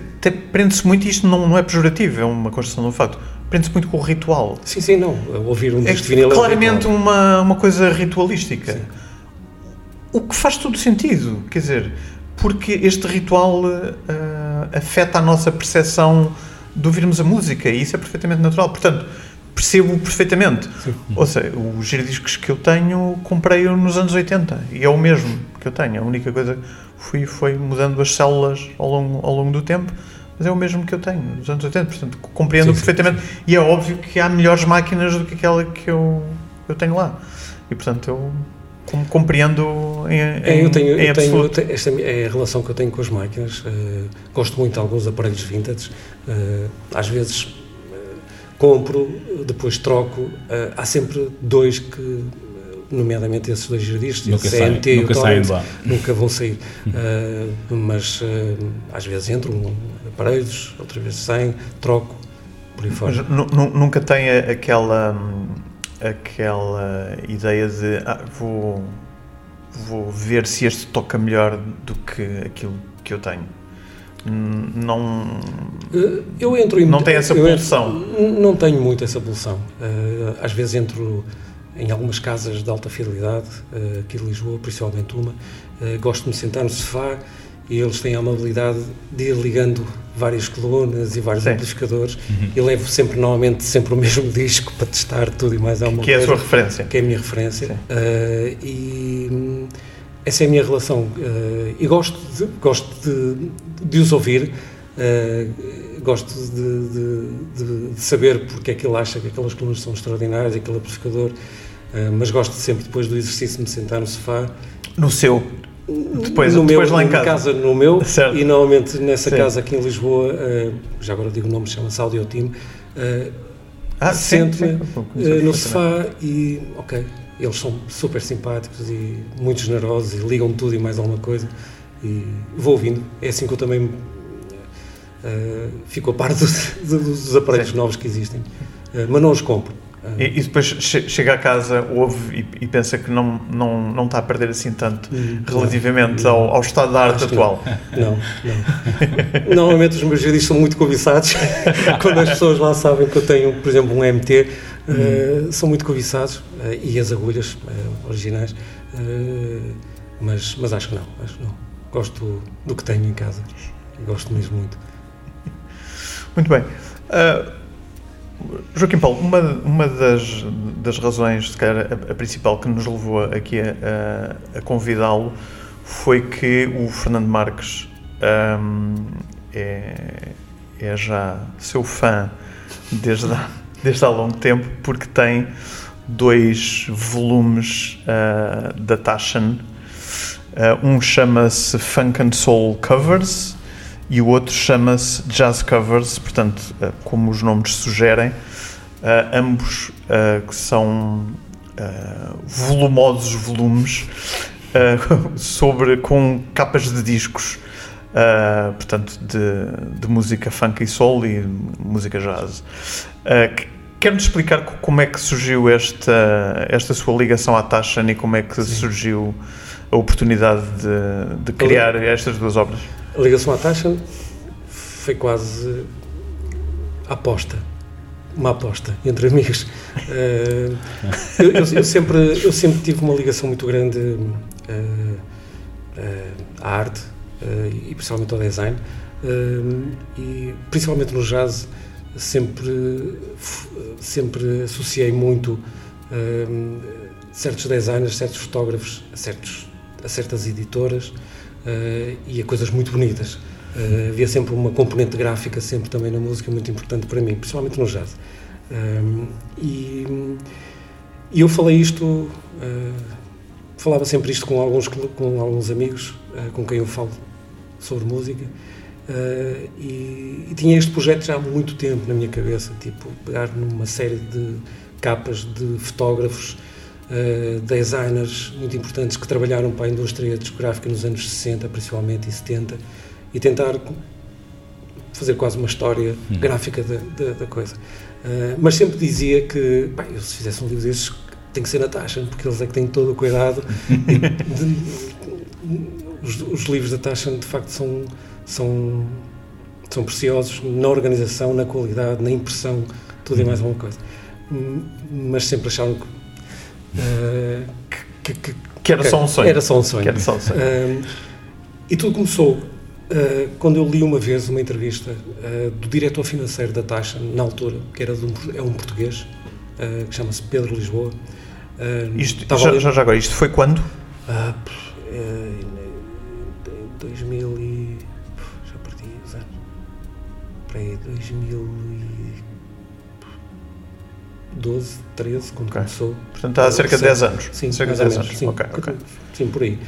prende-se muito, isto não, não é pejorativo, é uma construção de um facto, prende-se muito com o ritual. Sim, sim, não, ouvir um é disco vinil é claramente uma, uma coisa ritualística. Sim. O que faz todo sentido, quer dizer, porque este ritual uh, afeta a nossa percepção de ouvirmos a música e isso é perfeitamente natural. Portanto, percebo perfeitamente. Sim. Ou seja, os giradiscos que eu tenho, comprei nos anos 80 e é o mesmo que eu tenho. A única coisa fui foi mudando as células ao longo, ao longo do tempo, mas é o mesmo que eu tenho nos anos 80. Portanto, compreendo sim, perfeitamente. Sim, e é óbvio que há melhores máquinas do que aquela que eu, eu tenho lá. E portanto, eu compreendo em, é, eu tenho, em eu tenho, esta é a relação que eu tenho com as máquinas. Uh, gosto muito de alguns aparelhos vintage. Uh, às vezes uh, compro, depois troco. há sempre dois que, nomeadamente esses dois giradistas, nunca, sai, CMT nunca, Torrent, saem nunca vão sair. mas às vezes entram aparelhos, outras vezes saem, troco. por aí fora. Mas nunca tem aquela, aquela ideia de ah, vou, vou ver se este toca melhor do que aquilo que eu tenho. Não. Eh, eu entro em. Não tem essa pulsão? não tenho muito essa pulsão. Às vezes entro em algumas casas de alta fidelidade, eh, aqui de Lisboa, principalmente uma. Gosto de me sentar no sofá e eles têm a amabilidade de ir ligando várias colunas e vários Sim. amplificadores uhum. e levo sempre, normalmente, sempre o [LAUGHS] mesmo disco para testar tudo e mais alguma que coisa. Que é a sua referência. Que é a minha referência. Uh, e hum, essa é a minha relação. Uh, e gosto de, gosto de, de os ouvir, uh, gosto de, de, de, saber porque é que ele acha que aquelas colunas são extraordinárias, aquele amplificador, mas gosto sempre, depois do exercício, de me sentar no sofá. No seu depois, no depois meu, lá em casa. casa no meu, [LAUGHS] certo. e normalmente nessa sim. casa aqui em Lisboa, uh, já agora digo o nome, chama-se Audio Team, uh, ah, sento-me [LAUGHS] uh, no sofá e, ok, eles são super simpáticos e muito generosos e ligam tudo e mais alguma coisa e vou ouvindo. É assim que eu também uh, fico a par [LAUGHS] dos, dos aparelhos sim. novos que existem, mas não os compro. E, e, depois chega a casa, ouve e, e, pensa que não, não, não está a perder assim tanto hum, relativamente não, ao, ao, estado da arte atual. [LAUGHS] Não, não. Normalmente os meus vídeos são muito cobiçados. [LAUGHS] Quando as pessoas lá sabem que eu tenho, por exemplo, um MT, uh, eh, são muito cobiçados. Uh, e as agulhas uh, originais. mas, mas acho que não, acho que não. Gosto do que tenho em casa. Gosto mesmo muito. Muito bem. Joaquim Paulo, uma, uma das, das razões, se calhar a, a principal que nos levou aqui a, a, a convidá-lo foi que o Fernando Marques um, é, é já seu fã desde há, desde há longo tempo, porque tem dois volumes uh, da Taschen. Uh, um chama-se Funk and Soul Covers e o outro chama-se Jazz Covers, portanto, uh, como os nomes sugerem, uh, ambos uh, que são volumosos volumes [LAUGHS] sobre com capas de discos, portanto, de, de, música funk e soul e música jazz. Quer-nos explicar como é que surgiu esta, esta sua ligação à Tashan e como é que surgiu a oportunidade de, de criar estas duas obras? A ligação à taxa foi quase aposta, uma aposta entre amigos. Uh, eu, eu, eu, sempre, eu sempre tive uma ligação muito grande uh, uh, à arte e principalmente ao design e principalmente no jazz sempre sempre associei muito certos designers, certos fotógrafos, certos a certas editoras uh, e a coisas muito bonitas. Uh, havia sempre uma componente gráfica, sempre também na música, muito importante para mim, principalmente no jazz. Uh, e, e, eu falei isto, falava sempre isto com alguns, com alguns amigos com quem eu falo sobre música. Uh, e, e, tinha este projeto já há muito tempo na minha cabeça, tipo, pegar numa série de capas de fotógrafos uh, designers muito importantes que trabalharam para a indústria discográfica nos anos 60, principalmente, e 70, e tentar fazer quase uma história uhum. gráfica da, da, da coisa. Uh, mas sempre dizia que, bem, eu se fizesse um livro desses, tem que ser na taxa, porque eles é que têm todo o cuidado. [LAUGHS] de, os, os, livros da taxa, de facto, são, são, são preciosos na organização, na qualidade, na impressão, tudo e mais alguma coisa. Mas sempre acharam que Uh, que, que, que, era só um sonho. Era só um sonho. Era só um sonho. Uh, e tudo começou uh, quando eu li uma vez uma entrevista do diretor financeiro da Taxa, na altura, que era de um, é um português, que chama-se Pedro Lisboa. isto, já, já, agora, isto foi quando? Uh, em 2000 e... já perdi os anos. Para aí, 2000 12, 13, quando okay. começou. Portanto, há cerca de 10 anos. Sim, cerca de 10 anos. Sim, okay, okay. sim, por aí.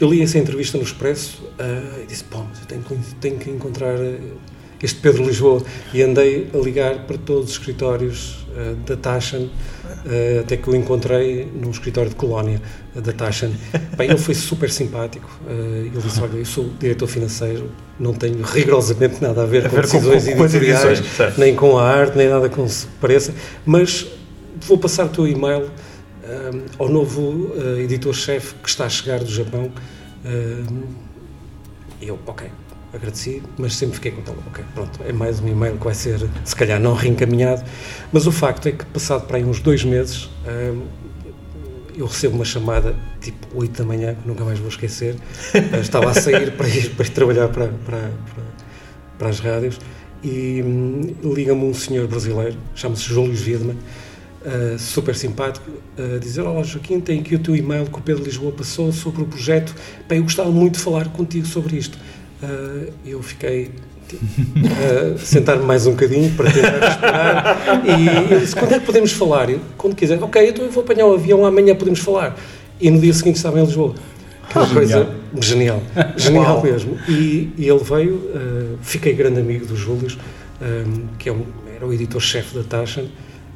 Eu li essa entrevista no Expresso uh, e disse: Bom, eu tenho que, tenho que encontrar. Uh, este Pedro Lisboa, e andei a ligar para todos os escritórios uh, da Taschen, uh, até que o encontrei num escritório de colónia uh, da Taschen. Bem, ele foi super simpático, ele disse, olha, eu sou diretor financeiro, não tenho rigorosamente nada a ver a com ver decisões com, com, editoriais, edições, nem com a arte, nem nada com se pareça, mas vou passar o teu e-mail ao novo editor-chefe que está a chegar do Japão. Eu, ok, agradeci, mas sempre fiquei com aquela, ok, pronto, é mais um e-mail que vai ser, se calhar, não reencaminhado, mas o facto é que, passado para aí uns dois meses, hum, eu recebo uma chamada, tipo 8 da manhã, que nunca mais vou esquecer, estava a sair para ir, para ir trabalhar para, para, para, para as rádios, e hum, liga-me um senhor brasileiro, chama-se Júlio Wiedman, Uh, super simpático, uh, dizer: Olá Joaquim, tem aqui o teu e-mail que o Pedro Lisboa passou sobre o projeto. Bem, eu gostava muito de falar contigo sobre isto. Uh, eu fiquei uh, sentar-me mais um bocadinho para tentar respirar e ele disse, quando é que podemos falar? Eu, quando quiser, ok, então eu vou apanhar o avião, amanhã podemos falar. E no dia seguinte estava em Lisboa. Aquela ah, coisa genial, genial mesmo. E, e, ele veio, uh, fiquei grande amigo do Júlio, um, que é um, era o editor-chefe da Taschen,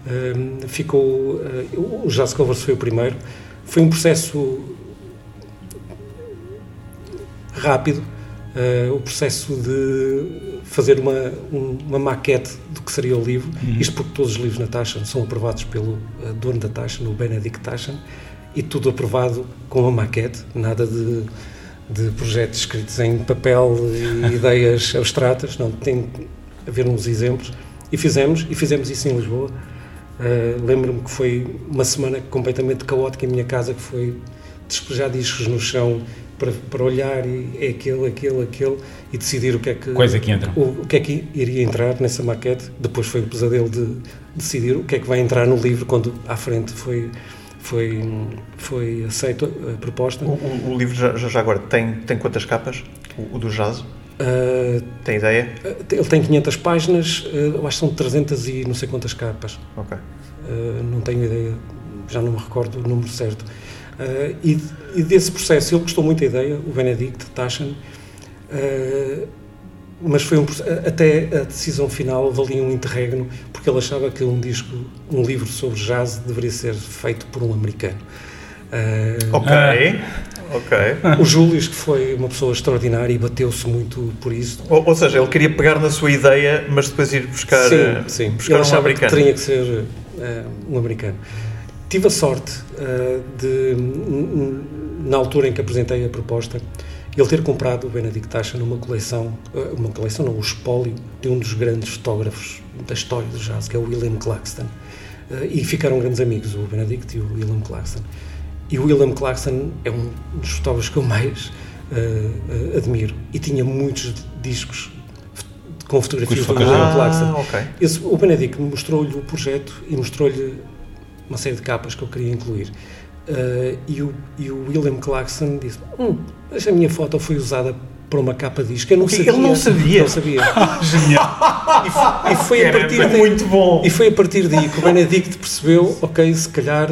um, ficou, uh, o Jazz Covers foi o primeiro, foi um processo rápido, uh, o processo de fazer uma, um, uma maquete do que seria o livro, uhum. isto porque todos os livros na Taschen são aprovados pelo uh, dono da Taschen, o Benedict Taschen, e tudo aprovado com uma maquete, nada de, de projetos escritos em papel e [LAUGHS] ideias abstratas, não, tem a haver uns exemplos, e fizemos, e fizemos isso em Lisboa. Uh, Lembro-me que foi uma semana completamente caótica em minha casa, que foi despejar discos no chão, para, para olhar e é aquele, aquele, aquele e decidir o que é que Coisa que entra. O, o, que é que iria entrar nessa maquete. Depois foi o pesadelo de decidir o que é que vai entrar no livro quando à frente foi foi foi aceito a proposta. O, o, o livro já, já, agora tem tem quantas capas? O, do jazz? Uh, tem ideia? Uh, ele tem 500 páginas, uh, eu acho que são 300 e não sei quantas capas. Ok. não tenho ideia, já não me recordo o número certo. Uh, e, e, desse processo, ele gostou muito da ideia, o Benedict Taschen, uh, mas foi um, até a decisão final valia um interregno, porque ele achava que um disco, um livro sobre jazz deveria ser feito por um americano. Uh, ok, ok. O Júlio, que foi uma pessoa extraordinária e bateu-se muito por isso. Ou, ou, seja, ele queria pegar na sua ideia, mas depois ir buscar, sim, sim. Buscar ele um americano. que teria que ser um americano. Tive a sorte uh, de, na altura em que apresentei a proposta, ele ter comprado o Benedict Tacha numa coleção, uh, uma coleção não, o espólio de um dos grandes fotógrafos da história do jazz, que é o William Claxton. Uh, e ficaram grandes amigos, o Benedict e o William Claxton. E o William Claxton é um dos fotógrafos que eu mais admiro. E tinha muitos discos com fotografias do William ah, Claxton. Okay. Esse, o Benedict mostrou-lhe o projeto e mostrou-lhe uma série de capas que eu queria incluir. Uh, e, o, e o William Clarkson disse: hum, a minha foto foi usada para uma capa de disco. Eu não sabia. Ele não sabia. Não sabia. [LAUGHS] Genial. E, foi, e foi a partir daí, muito bom. E foi a partir daí que o Benedict percebeu: ok, se calhar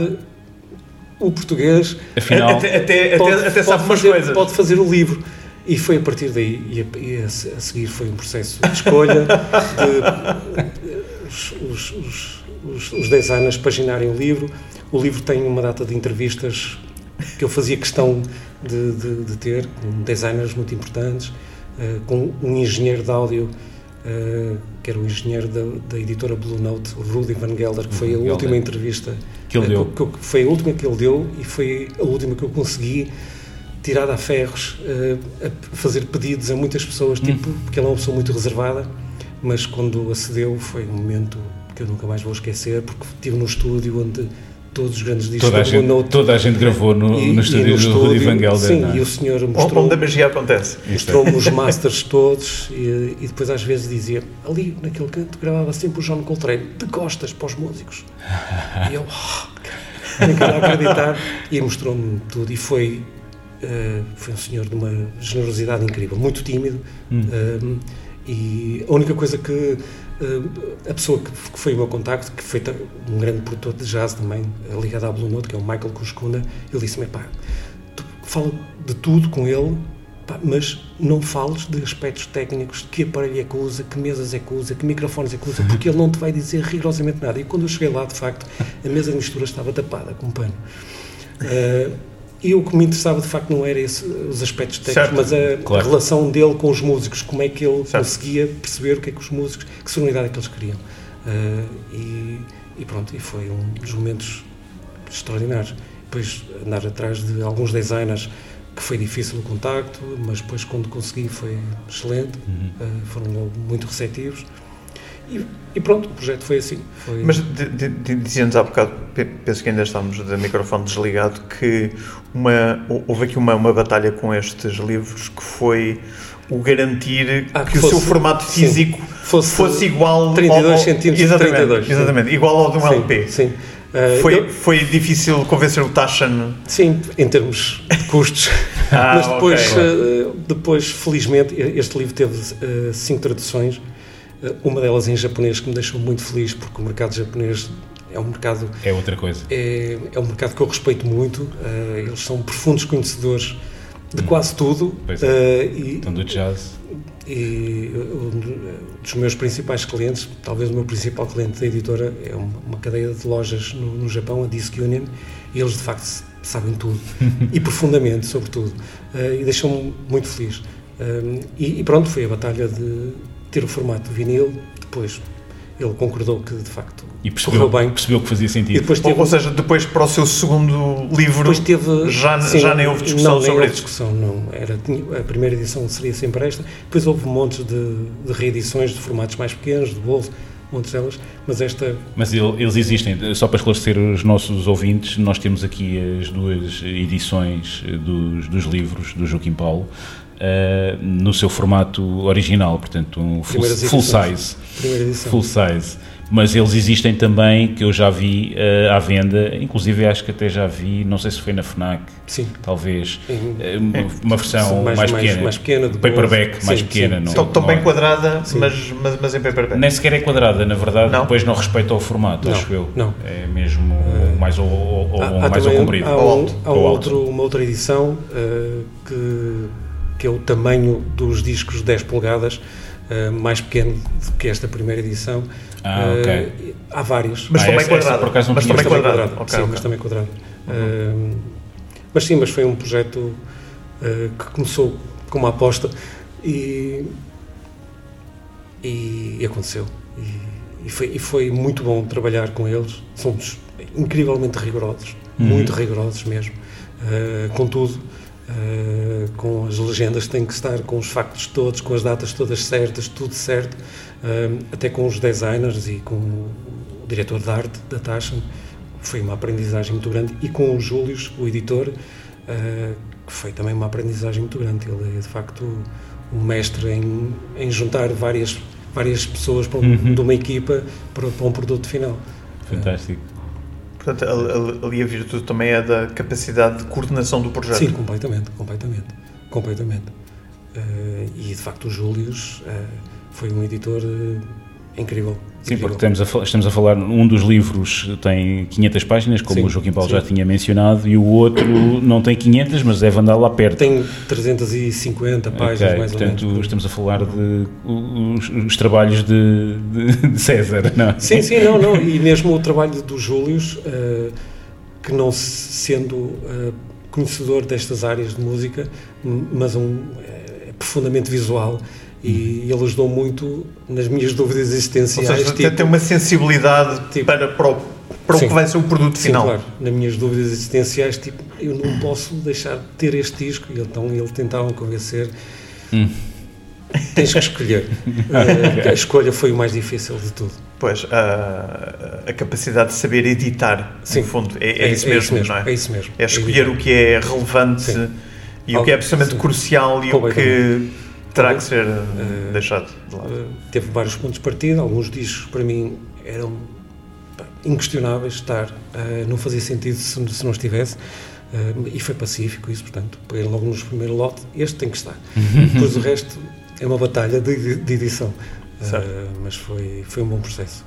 o português Afinal, até, até, pode, até, até sabe fazer, coisas. pode fazer o livro. E foi a partir daí, e a, e a seguir foi um processo de escolha de os, os, os os, os designers paginarem o livro. O livro tem uma data de entrevistas que eu fazia questão de, de, de ter, com designers muito importantes, uh, com um engenheiro de áudio, uh, que era o engenheiro da, da, editora Blue Note, o Rudy Van Gelder, que foi a última entrevista que ele deu. Que, que, foi a última que ele deu e foi a última que eu consegui tirar a ferros, a fazer pedidos a muitas pessoas, tipo, hum. porque ele é uma pessoa muito reservada, mas quando acedeu foi um momento que eu nunca mais vou esquecer, porque estive no estúdio onde todos os grandes discos toda a gente, Note, toda a gente gravou no, e, no estúdio do Rudy Van Gelder. Sim, é? e o senhor mostrou... Onde a magia acontece. Mostrou-me os masters todos e, e, depois às vezes dizia, ali naquele canto gravava sempre o John Coltrane, de costas para os músicos. e eu, oh, nem queria acreditar. E mostrou-me tudo e foi... Uh, foi um senhor de uma generosidade incrível, muito tímido, hum. uh, e a única coisa que a pessoa que, foi o meu contacto, que foi um grande produtor de jazz também, ligado à Blue Note, que é o Michael Kuskuna, ele disse-me, pá, tu fala de tudo com ele, Pá, mas não fales de aspectos técnicos, de que aparelho é que usa, que mesas é que usa, que microfones é que usa, porque ele não te vai dizer rigorosamente nada. E quando eu cheguei lá, de facto, a mesa de mistura estava tapada com um pano. Uh, e o que me interessava, de facto, não era esse, os aspectos técnicos, mas a, claro. a, relação dele com os músicos, como é que ele certo. conseguia perceber o que é que os músicos, que sonoridade é que eles queriam. Uh, e, e, pronto, e foi um dos momentos extraordinários. Depois andar atrás de alguns designers que foi difícil o contacto, mas depois quando consegui foi excelente, uhum. uh, foram logo muito receptivos. E, e, pronto, o projeto foi assim. Foi... Mas dizia-nos há bocado, penso que ainda estamos de microfone desligado, que uma, houve aqui uma, uma batalha com estes livros que foi o garantir ah, que, que fosse, o seu formato físico fosse, fosse, igual 32 ao, centímetros exatamente, 32, exatamente igual ao de um sim, LP. Sim. Uh, foi, eu, foi difícil convencer o Taschen? Sim, em termos de custos. [LAUGHS] ah, Mas depois, okay. uh, depois, felizmente, este livro teve uh, cinco traduções. Uma delas em japonês que me deixou muito feliz, porque o mercado japonês é um mercado. É outra coisa. É, é um mercado que eu respeito muito. eles são profundos conhecedores de hum. quase tudo. Pois é. e, então, do jazz e um dos meus principais clientes, talvez o meu principal cliente da editora, é uma cadeia de lojas no, no Japão, a Disc Union, e eles de facto sabem tudo, [LAUGHS] e profundamente, sobretudo, uh, e deixam-me muito feliz. Um, e, e, pronto, foi a batalha de ter o formato de vinil, depois ele concordou que de facto e percebeu, bem. percebeu que fazia sentido. E depois teve, ou, ou, seja, depois para o seu segundo livro teve, já, sim, já nem houve discussão não, sobre isso? discussão, não. Era, a primeira edição seria sempre esta, depois houve montes de, de reedições de formatos mais pequenos, de bolso, montes delas, mas esta... Mas eles existem, só para esclarecer os nossos ouvintes, nós temos aqui as duas edições dos, dos livros do Joaquim Paulo, Uh, no seu formato original, portanto, um full, full size. Full size mas eles existem também, que eu já vi uh, à venda, inclusive acho que até já vi, não sei se foi na FNAC, sim. talvez, uh, uma versão mais, mais, pequena, mais pequena paperback, sim, mais pequena. Sim, não, tão, bem é. quadrada, mas, mas, mas, em paperback. Nem sequer é quadrada, na verdade, não? depois não respeita ao formato, não, acho eu. Não. É mesmo uh, mais ou, ou, há, mais ao comprido. Há, um, há um outro, uma outra edição que, que é o tamanho dos discos 10 polegadas, mais pequeno do que esta primeira edição, ah, ok. Uh, há vários. Mas ah, também essa, quadrado. Essa, mas também quadrado. quadrado. Okay, sim, okay. mas também quadrado. Uhum. Uh, mas sim, mas foi um projeto uh, que começou com uma aposta e, e, e aconteceu. E, e, foi, e foi muito bom trabalhar com eles. Somos incrivelmente rigorosos, uhum. muito rigorosos mesmo. Uh, contudo, uh, com as legendas têm que estar com os factos todos, com as datas todas certas, tudo certo até com os designers e com o diretor de arte da Taschen, foi uma aprendizagem muito grande, e com o Júlio, o editor, uh, que foi também uma aprendizagem muito grande. Ele é, de facto, um mestre em, em juntar várias, várias pessoas para, uhum. de uma equipa para, para, um produto final. Fantástico. Portanto, ali a virtude também é da capacidade de coordenação do projeto. Sim, completamente, completamente, completamente. Uh, e de facto o Júlio uh, foi um editor uh, incrível. Sim, porque estamos a, estamos a falar, um dos livros tem 500 páginas, como sim, o Joaquim Paulo sim. já tinha mencionado, e o outro não tem 500, mas deve andar lá perto. Tem 350 páginas, okay, mais portanto, ou menos. estamos a falar de os, os trabalhos de, de, de, César, não é? Sim, sim, não, não, e mesmo o trabalho do Júlio, uh, que não sendo uh, conhecedor destas áreas de música, mas um, é profundamente visual, e ele ajudou muito nas minhas dúvidas existenciais. Ou seja, tipo, tem uma sensibilidade tipo, para, para, o, para sim, o que vai ser o produto sim, final. claro. Nas minhas dúvidas existenciais, tipo, eu não posso deixar de ter este disco. E então ele tentava convencer. Hum. Tens que escolher. [LAUGHS] a escolha foi o mais difícil de tudo. Pois, a, a capacidade de saber editar, sim, no fundo, é, é, é, isso, mesmo, é, isso, mesmo, não é? É isso mesmo. É escolher o que é relevante sim. e o que é absolutamente crucial e o que terá que ser uh, deixado de lado. Uh, teve vários pontos de partida, alguns discos para mim eram pá, inquestionáveis estar, uh, não fazia sentido se, se não estivesse. e foi pacífico isso, portanto, peguei logo nos primeiros lote, este tem que estar. [LAUGHS] Depois o resto é uma batalha de, de edição, mas foi, foi um bom processo.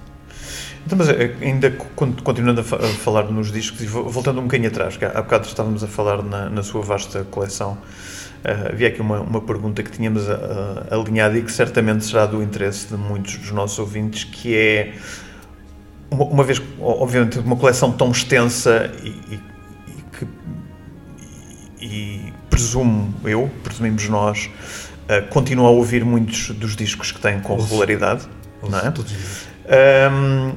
Então, mas eh, ainda continuando a, falar nos discos e voltando um bocadinho atrás, que há bocado estávamos a falar na, na sua vasta coleção, uh, havia aqui uma, uma pergunta que tínhamos uh, alinhada e que certamente será do interesse de muitos dos nossos ouvintes, que é, uma, uma vez, obviamente, uma coleção tão extensa e, e, e que e presumo eu, presumimos nós, uh, continua a ouvir muitos dos discos que tem com regularidade, não é? Um,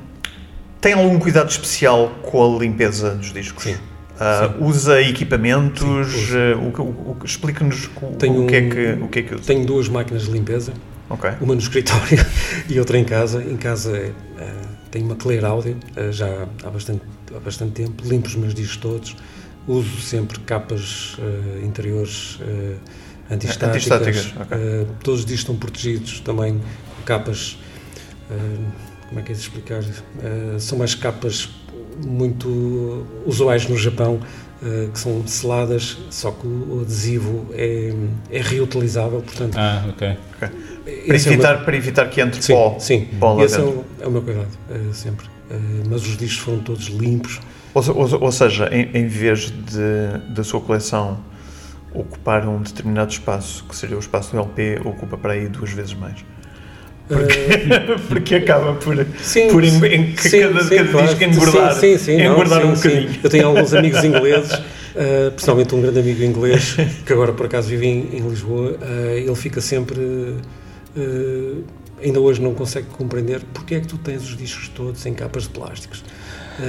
tem algum cuidado especial com a limpeza dos discos? Sim. Uh, usa equipamentos? Uh, o, o, Explica-nos o, o, que é que, o que é que usa. Tenho duas máquinas de limpeza. Okay. Uma no escritório [LAUGHS] e outra em casa. Em casa uh, tenho uma Clear Audio, já há bastante, há bastante tempo. Limpo os meus discos todos. Uso sempre capas interiores antistáticas. antistáticas okay. todos os discos estão protegidos também com capas como é que é de explicar? Uh, são mais capas muito usuais no Japão, uh, que são seladas, só que o adesivo é, é reutilizável, portanto... Ah, ok. okay. Para, evitar, é meu... para evitar que entre sim, pó, sim. pó lá esse. É o, é o meu cuidado, uh, sempre. mas os discos foram todos limpos. Ou, ou, ou seja, em, em vez de, da sua coleção ocupar um determinado espaço, que seria o espaço do LP, ocupa para aí duas vezes mais. Porque, uh, [LAUGHS] porque acaba por, sim, por em, em, sim, cada, sim, cada claro. disco engordar, sim, sim, engordar não, um bocadinho. Eu tenho alguns [LAUGHS] amigos ingleses, uh, principalmente um grande amigo inglês, que agora por acaso vive em, em Lisboa, uh, ele fica sempre. Uh, ainda hoje não consegue compreender porque é que tu tens os discos todos em capas de plásticos.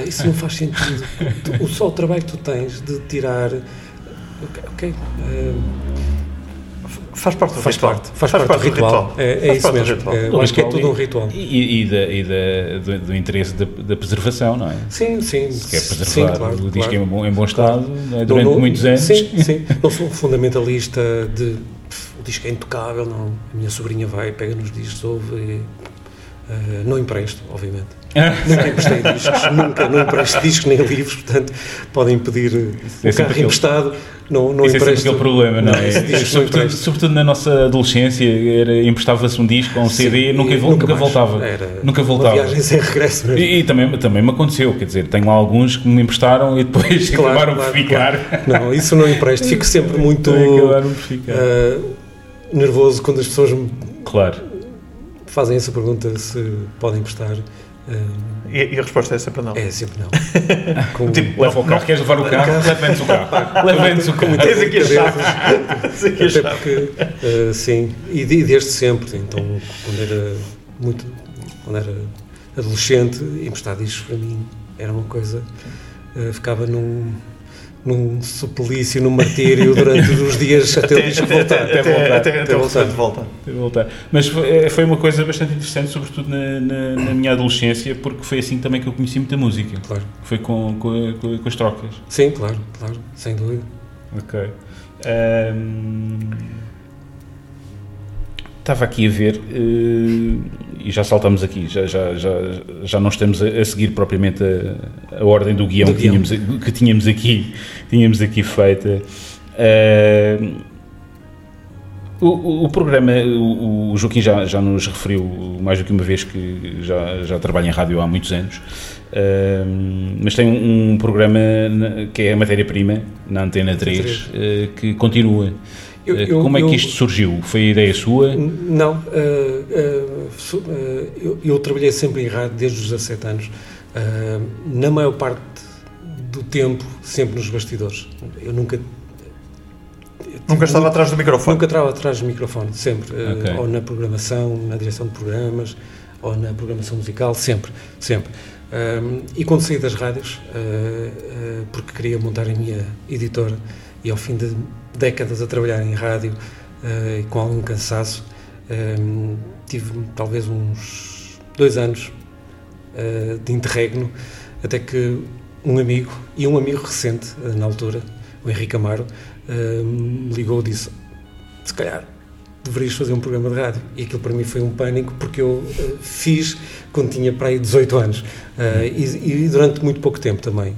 isso não faz sentido. [LAUGHS] o só o trabalho que tu tens de tirar. Ok. Faz parte do faz ritual. Parte, faz, faz, parte, do ritual. ritual. É, é isso mesmo. É, eu acho que é tudo um ritual. E, e, da, e da, do, do, interesse da, da, preservação, não é? Sim, sim. Se quer preservar sim, claro, o disco claro. em, bom, em bom estado claro. durante não, não, muitos anos. Sim, sim. não sou fundamentalista de o disco é intocável, não. A minha sobrinha vai, pega nos discos, ouve e Uh, não empresto, obviamente. Nunca emprestei discos, nunca, não empresto discos nem livros, portanto podem pedir é o carro aquele, emprestado, não, não empresto. é aquele problema, não, não é? Sobretudo, sobretudo, na nossa adolescência, emprestava-se um disco ou um CD, nunca, nunca, nunca voltava. Era nunca voltava. Viagem sem regresso mesmo. E, e, também, também me aconteceu, quer dizer, tenho lá alguns que me emprestaram e depois claro, acabaram claro, por ficar. Claro. Não, isso não empresto, fico [LAUGHS] sempre muito uh, nervoso quando as pessoas me. Claro fazem essa pergunta se podem emprestar. Um, e, e, a resposta é sempre não? É sempre não. [LAUGHS] Com, tipo, leva o carro, queres levar o carro? Leva-nos o carro. Leva-nos o carro. Tens aqui a chave. Até porque, uh, sim, e desde sempre. Então, quando era muito, quando era adolescente, emprestar discos para mim era uma coisa, uh, ficava num num suplício, num martírio durante os dias até, até o disco voltar. Até, até, voltar, até, até, voltar. De volta. até voltar. Mas foi, eh, foi, uma coisa bastante interessante, sobretudo na, na, na, minha adolescência, porque foi assim também que eu conheci muita música. Claro. Foi com, com, com, com as trocas. Sim, claro, claro, sem dúvida. Ok. Um, estava aqui a ver, uh, e já saltamos aqui, já, já, já, já não estamos a, seguir propriamente a, a ordem do guião, do que, guião. Tínhamos, que tínhamos aqui, tínhamos aqui feita. Uh, o, o, programa, o, Joaquim já, já nos referiu mais do que uma vez que já, já trabalha em rádio há muitos anos, uh, mas tem um, programa que é a matéria-prima, na Antena 3, uh, que continua. Eu, eh, eu, Como é que isto surgiu? Foi a ideia sua? Não, uh, uh, uh, eu, eu, trabalhei sempre em rádio desde os 17 anos. na maior parte do tempo, sempre nos bastidores. Eu nunca. Nunca estava atrás do microfone? Nunca estava atrás do microfone, sempre. Okay. ou na programação, na direção de programas, ou na programação musical, sempre, sempre. e quando saí das rádios, porque queria montar a minha editora, e ao fim de décadas a trabalhar em rádio uh, e com algum cansaço. Um, tive talvez uns dois anos uh, de interregno, até que um amigo, e um amigo recente uh, na altura, o Henrique Amaro, me ligou e disse: Se calhar deverias fazer um programa de rádio. E aquilo para mim foi um pânico, porque eu fiz quando tinha para aí 18 anos e, e, durante muito pouco tempo também.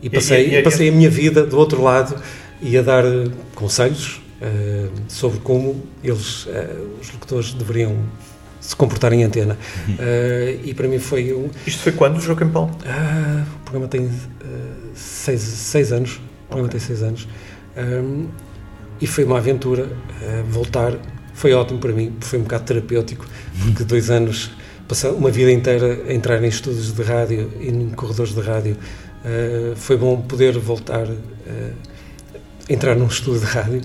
e passei, e, e, passei a minha vida do outro lado e a dar eh, conselhos uh, sobre como eles, uh, os locutores, deveriam se comportar em antena. Uh, e para mim foi um. Isto foi quando, Joaquim Paulo? Uh, o programa tem seis, seis anos. O programa tem seis anos. Um, e foi uma aventura voltar. Foi ótimo para mim, foi um bocado terapêutico, porque dois anos, passar uma vida inteira a entrar em estudos de rádio e em corredores de rádio, foi bom poder voltar entrar num estudo de rádio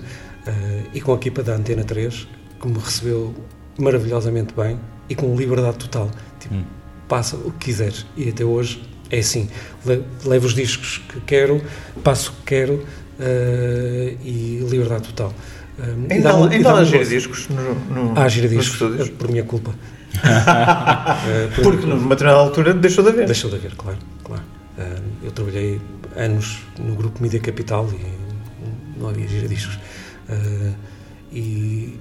e com a equipa da Antena 3, que me recebeu maravilhosamente bem e com liberdade total. Tipo, hum. passa o que quiseres. E até hoje é assim. Levo os discos que quero, passo o que quero uh, e liberdade total. Um, ainda há, ainda há gira discos no, no, há gira discos, uh, por minha culpa. uh, [LAUGHS] por, Porque numa determinada altura deixou de haver. Deixou de haver, claro. claro. Uh, eu trabalhei anos no grupo Mídia Capital e não havia gira discos. e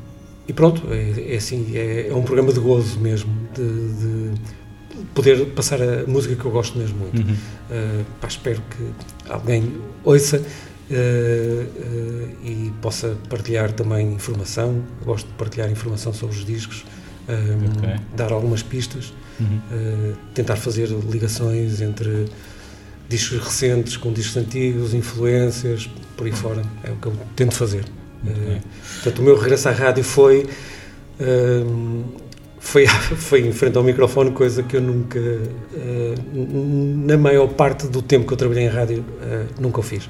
e pronto, é, é assim, é, é, um programa de gozo mesmo, de, de, poder passar a música que eu gosto mesmo muito. Uhum. Uh, pá, espero que alguém ouça uh, uh, e possa partilhar também informação. Eu gosto de partilhar informação sobre os discos, okay. dar algumas pistas, uhum. tentar fazer ligações entre discos recentes com discos antigos, influências, por aí fora. É o que eu tento fazer. Uh, portanto, o meu regresso à rádio foi, uh, foi, [LAUGHS] foi em frente ao microfone, coisa que eu nunca, uh, na maior parte do tempo que eu trabalhei em rádio, nunca o fiz.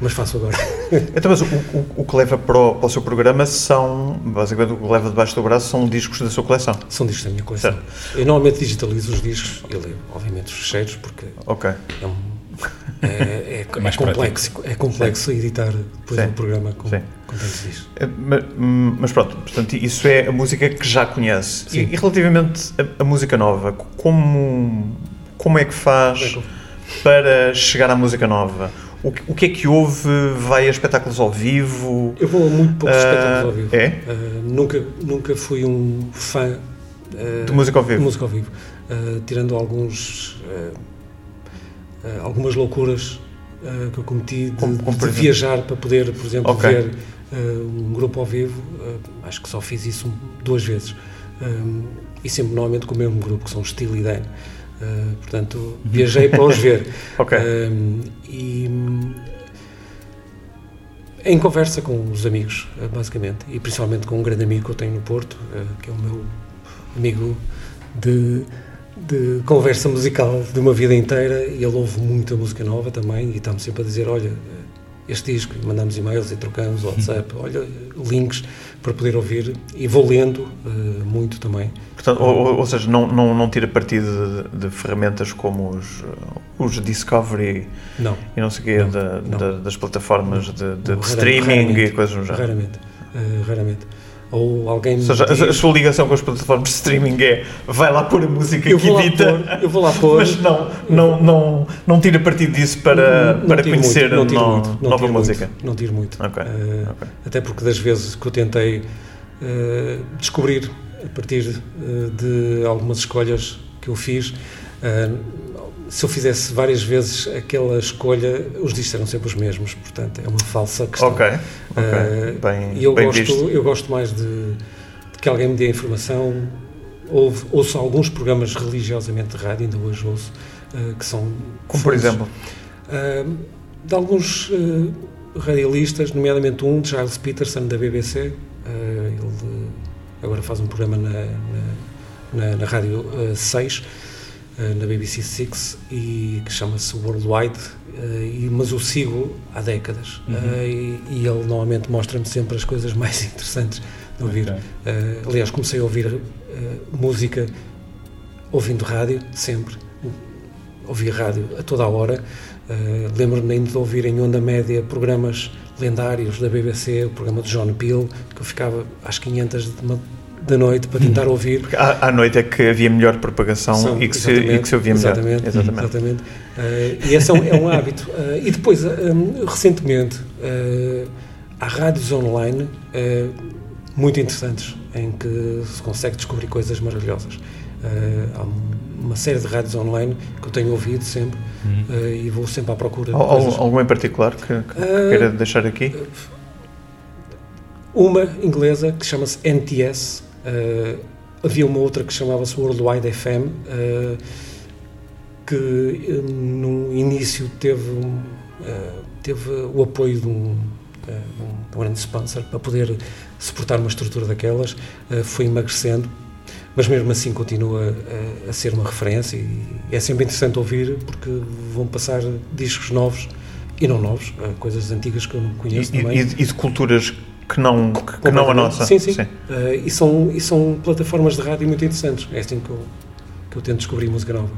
Mas faço agora. [LAUGHS] Então, mas o, o, o que leva para o, para o, seu programa são, basicamente, o que leva debaixo do braço são discos da sua coleção? São discos da minha coleção. Certo. Eu normalmente digitalizo os discos, eu leio, obviamente, os fecheiros, porque okay. é um é, é, [LAUGHS] é, é complexo, é complexo editar depois um programa com, com tantos discos. É, mas, mas, pronto, portanto, isso é a música que já conhece. E, e, relativamente a, música nova, como, como é que faz para chegar à música nova? O, o que é que houve? Vai a espetáculos ao vivo? Eu vou a muito poucos uh, espetáculos ao vivo. É? Uh, nunca, nunca fui um fã uh, de música ao vivo. música ao vivo. tirando alguns algumas loucuras que eu cometi de, como, como de viajar para poder, por exemplo, okay. ver um grupo ao vivo. acho que só fiz isso duas vezes. e sempre normalmente com o mesmo grupo, que são Steel e Dan. Portanto, viajei para os ver. [LAUGHS] okay. e em conversa com os amigos, basicamente, e principalmente com um grande amigo que eu tenho no Porto, que é o meu amigo de de conversa musical de uma vida inteira e ele ouve muita música nova também e está-me sempre a dizer, olha, este disco, mandamos e-mails e trocamos WhatsApp, [LAUGHS] olha, links para poder ouvir e vou lendo uh, muito também. Portanto, ou, ou, seja, não, não, não tira partido de, de ferramentas como os, os Discovery não, e não sei o quê, não, das plataformas de, de, de streaming e coisas do género? Raramente, uh, raramente ou alguém ou seja, diz, a, sua ligação com as plataformas de streaming é vai lá pôr a música que edita pôr, eu vou lá pôr. mas não, não, não, não tira partido disso para, não, para conhecer muito, não no, muito, nova música. muito, não tiro muito. Okay, uh, okay. até porque das vezes que eu tentei uh, descobrir a partir uh, de algumas escolhas que eu fiz se eu fizesse várias vezes aquela escolha, os discos eram sempre os mesmos, portanto é uma falsa questão. Ok, okay. Uh, bem, e eu, bem gosto, eu gosto mais de, de, que alguém me dê informação. Ouve, ouço alguns programas religiosamente de rádio, ainda hoje ouço, uh, que são. Como por exemplo? Uh, de alguns radialistas, nomeadamente um, Giles Peterson, da BBC. ele agora faz um programa na, na, na, na Rádio 6 eh, na BBC Six e que chama-se Worldwide, uh, mas o sigo há décadas uhum. uh, e, e, ele normalmente mostra-me sempre as coisas [LAUGHS] mais interessantes de ouvir. Okay. aliás, comecei a ouvir música ouvindo rádio, sempre. Ouvia rádio a toda a hora. Lembro-me ainda de ouvir em onda média programas lendários da BBC, o programa de John Peel, que eu ficava às 500 de uma da noite para tentar hum. ouvir. Porque à, à, noite é que havia melhor propagação São, e, que se, e que se ouvia melhor. Exatamente. exatamente. exatamente. Uh, e esse é um, é um hábito. Uh, e depois, um, recentemente, uh, há rádios online muito interessantes em que se consegue descobrir coisas maravilhosas. há uma série de rádios online que eu tenho ouvido sempre uhum. e vou sempre à procura. algum em particular que, que queira deixar aqui? Uma inglesa que chama-se NTS, uh, havia uma outra que chamava-se Worldwide FM, uh, que uh, no início teve, uh, teve o apoio de um, de um, grande sponsor para poder suportar uma estrutura daquelas, foi emagrecendo, mas mesmo assim continua a, a, ser uma referência e é sempre interessante ouvir porque vão passar discos novos e não novos, coisas antigas que eu não conheço e, também. E, e de culturas que não, que, que não a nossa. Sim, sim. sim. Uh, e, são, e são plataformas de rádio muito interessantes. É assim que eu, que eu tento descobrir música nova.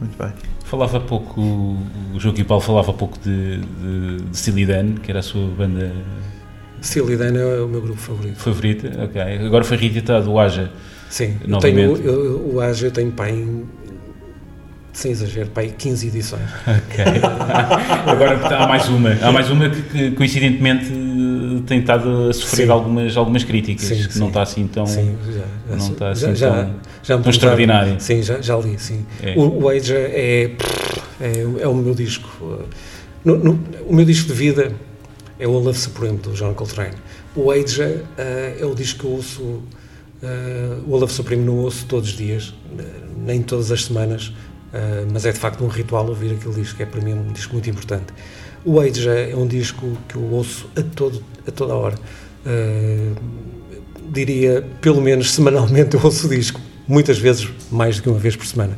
Muito bem. Falava pouco, o Joaquim Paulo falava pouco de, de, de Steely Dan, que era a sua banda. Steely Dan é o meu grupo favorito. Favorito? Ok. Agora foi reeditado o Aja. Sim, novamente. eu tenho, eu, o Aja eu tenho pai sem exagero, aí 15 edições. Ok. [LAUGHS] Agora há mais uma. Há mais uma que, que coincidentemente tem estado a sofrer algumas, algumas críticas, sim, que sim. não está assim tão. Sim, já, não está assim já, tão, já, tão extraordinário. Sim, já, já li, sim. É. O, o Age é, é, é, o meu disco. No, no, o meu disco de vida é o Love Supreme do John Coltrane. O Age uh, é o disco que eu ouço. Uh, o Love Supreme não ouço todos os dias, nem todas as semanas, Uh, mas é de facto um ritual ouvir aquele disco, que é para mim um disco muito importante. O Age é um disco que eu ouço a, todo, a toda hora. Uh, diria, pelo menos semanalmente, [LAUGHS] eu ouço o disco, muitas vezes mais do que uma vez por semana.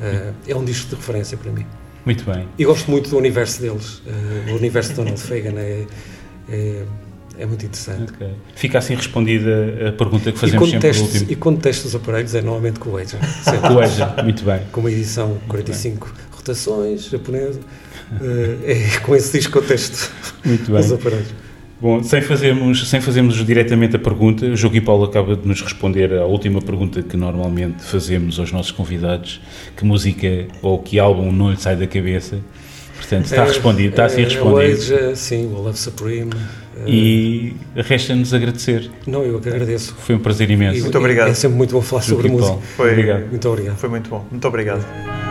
Uh, é um disco de referência para mim. Muito bem. E gosto muito do universo deles. o universo de Donald Fagan é, é é muito interessante. Okay. Fica assim respondida a pergunta que fazemos sempre testes, último. E quando testes os aparelhos é normalmente com o Edge. com o Edge, muito bem. Com uma edição 45 rotações japonesa. Uh, é com esse disco que eu testo muito bem. os aparelhos. Bom, sem fazermos, sem fazermos diretamente a pergunta, o Jogo e Paulo acaba de nos responder à última pergunta que normalmente fazemos aos nossos convidados: que música ou que álbum não lhe sai da cabeça? Portanto, está é, respondido, está assim respondido. É, Age, sim, o Love Supreme. E resta-nos agradecer. Não, eu que agradeço. Foi um prazer imenso. muito obrigado. É sempre muito bom falar sobre música. Foi, obrigado. Muito obrigado. Foi muito bom. Muito obrigado.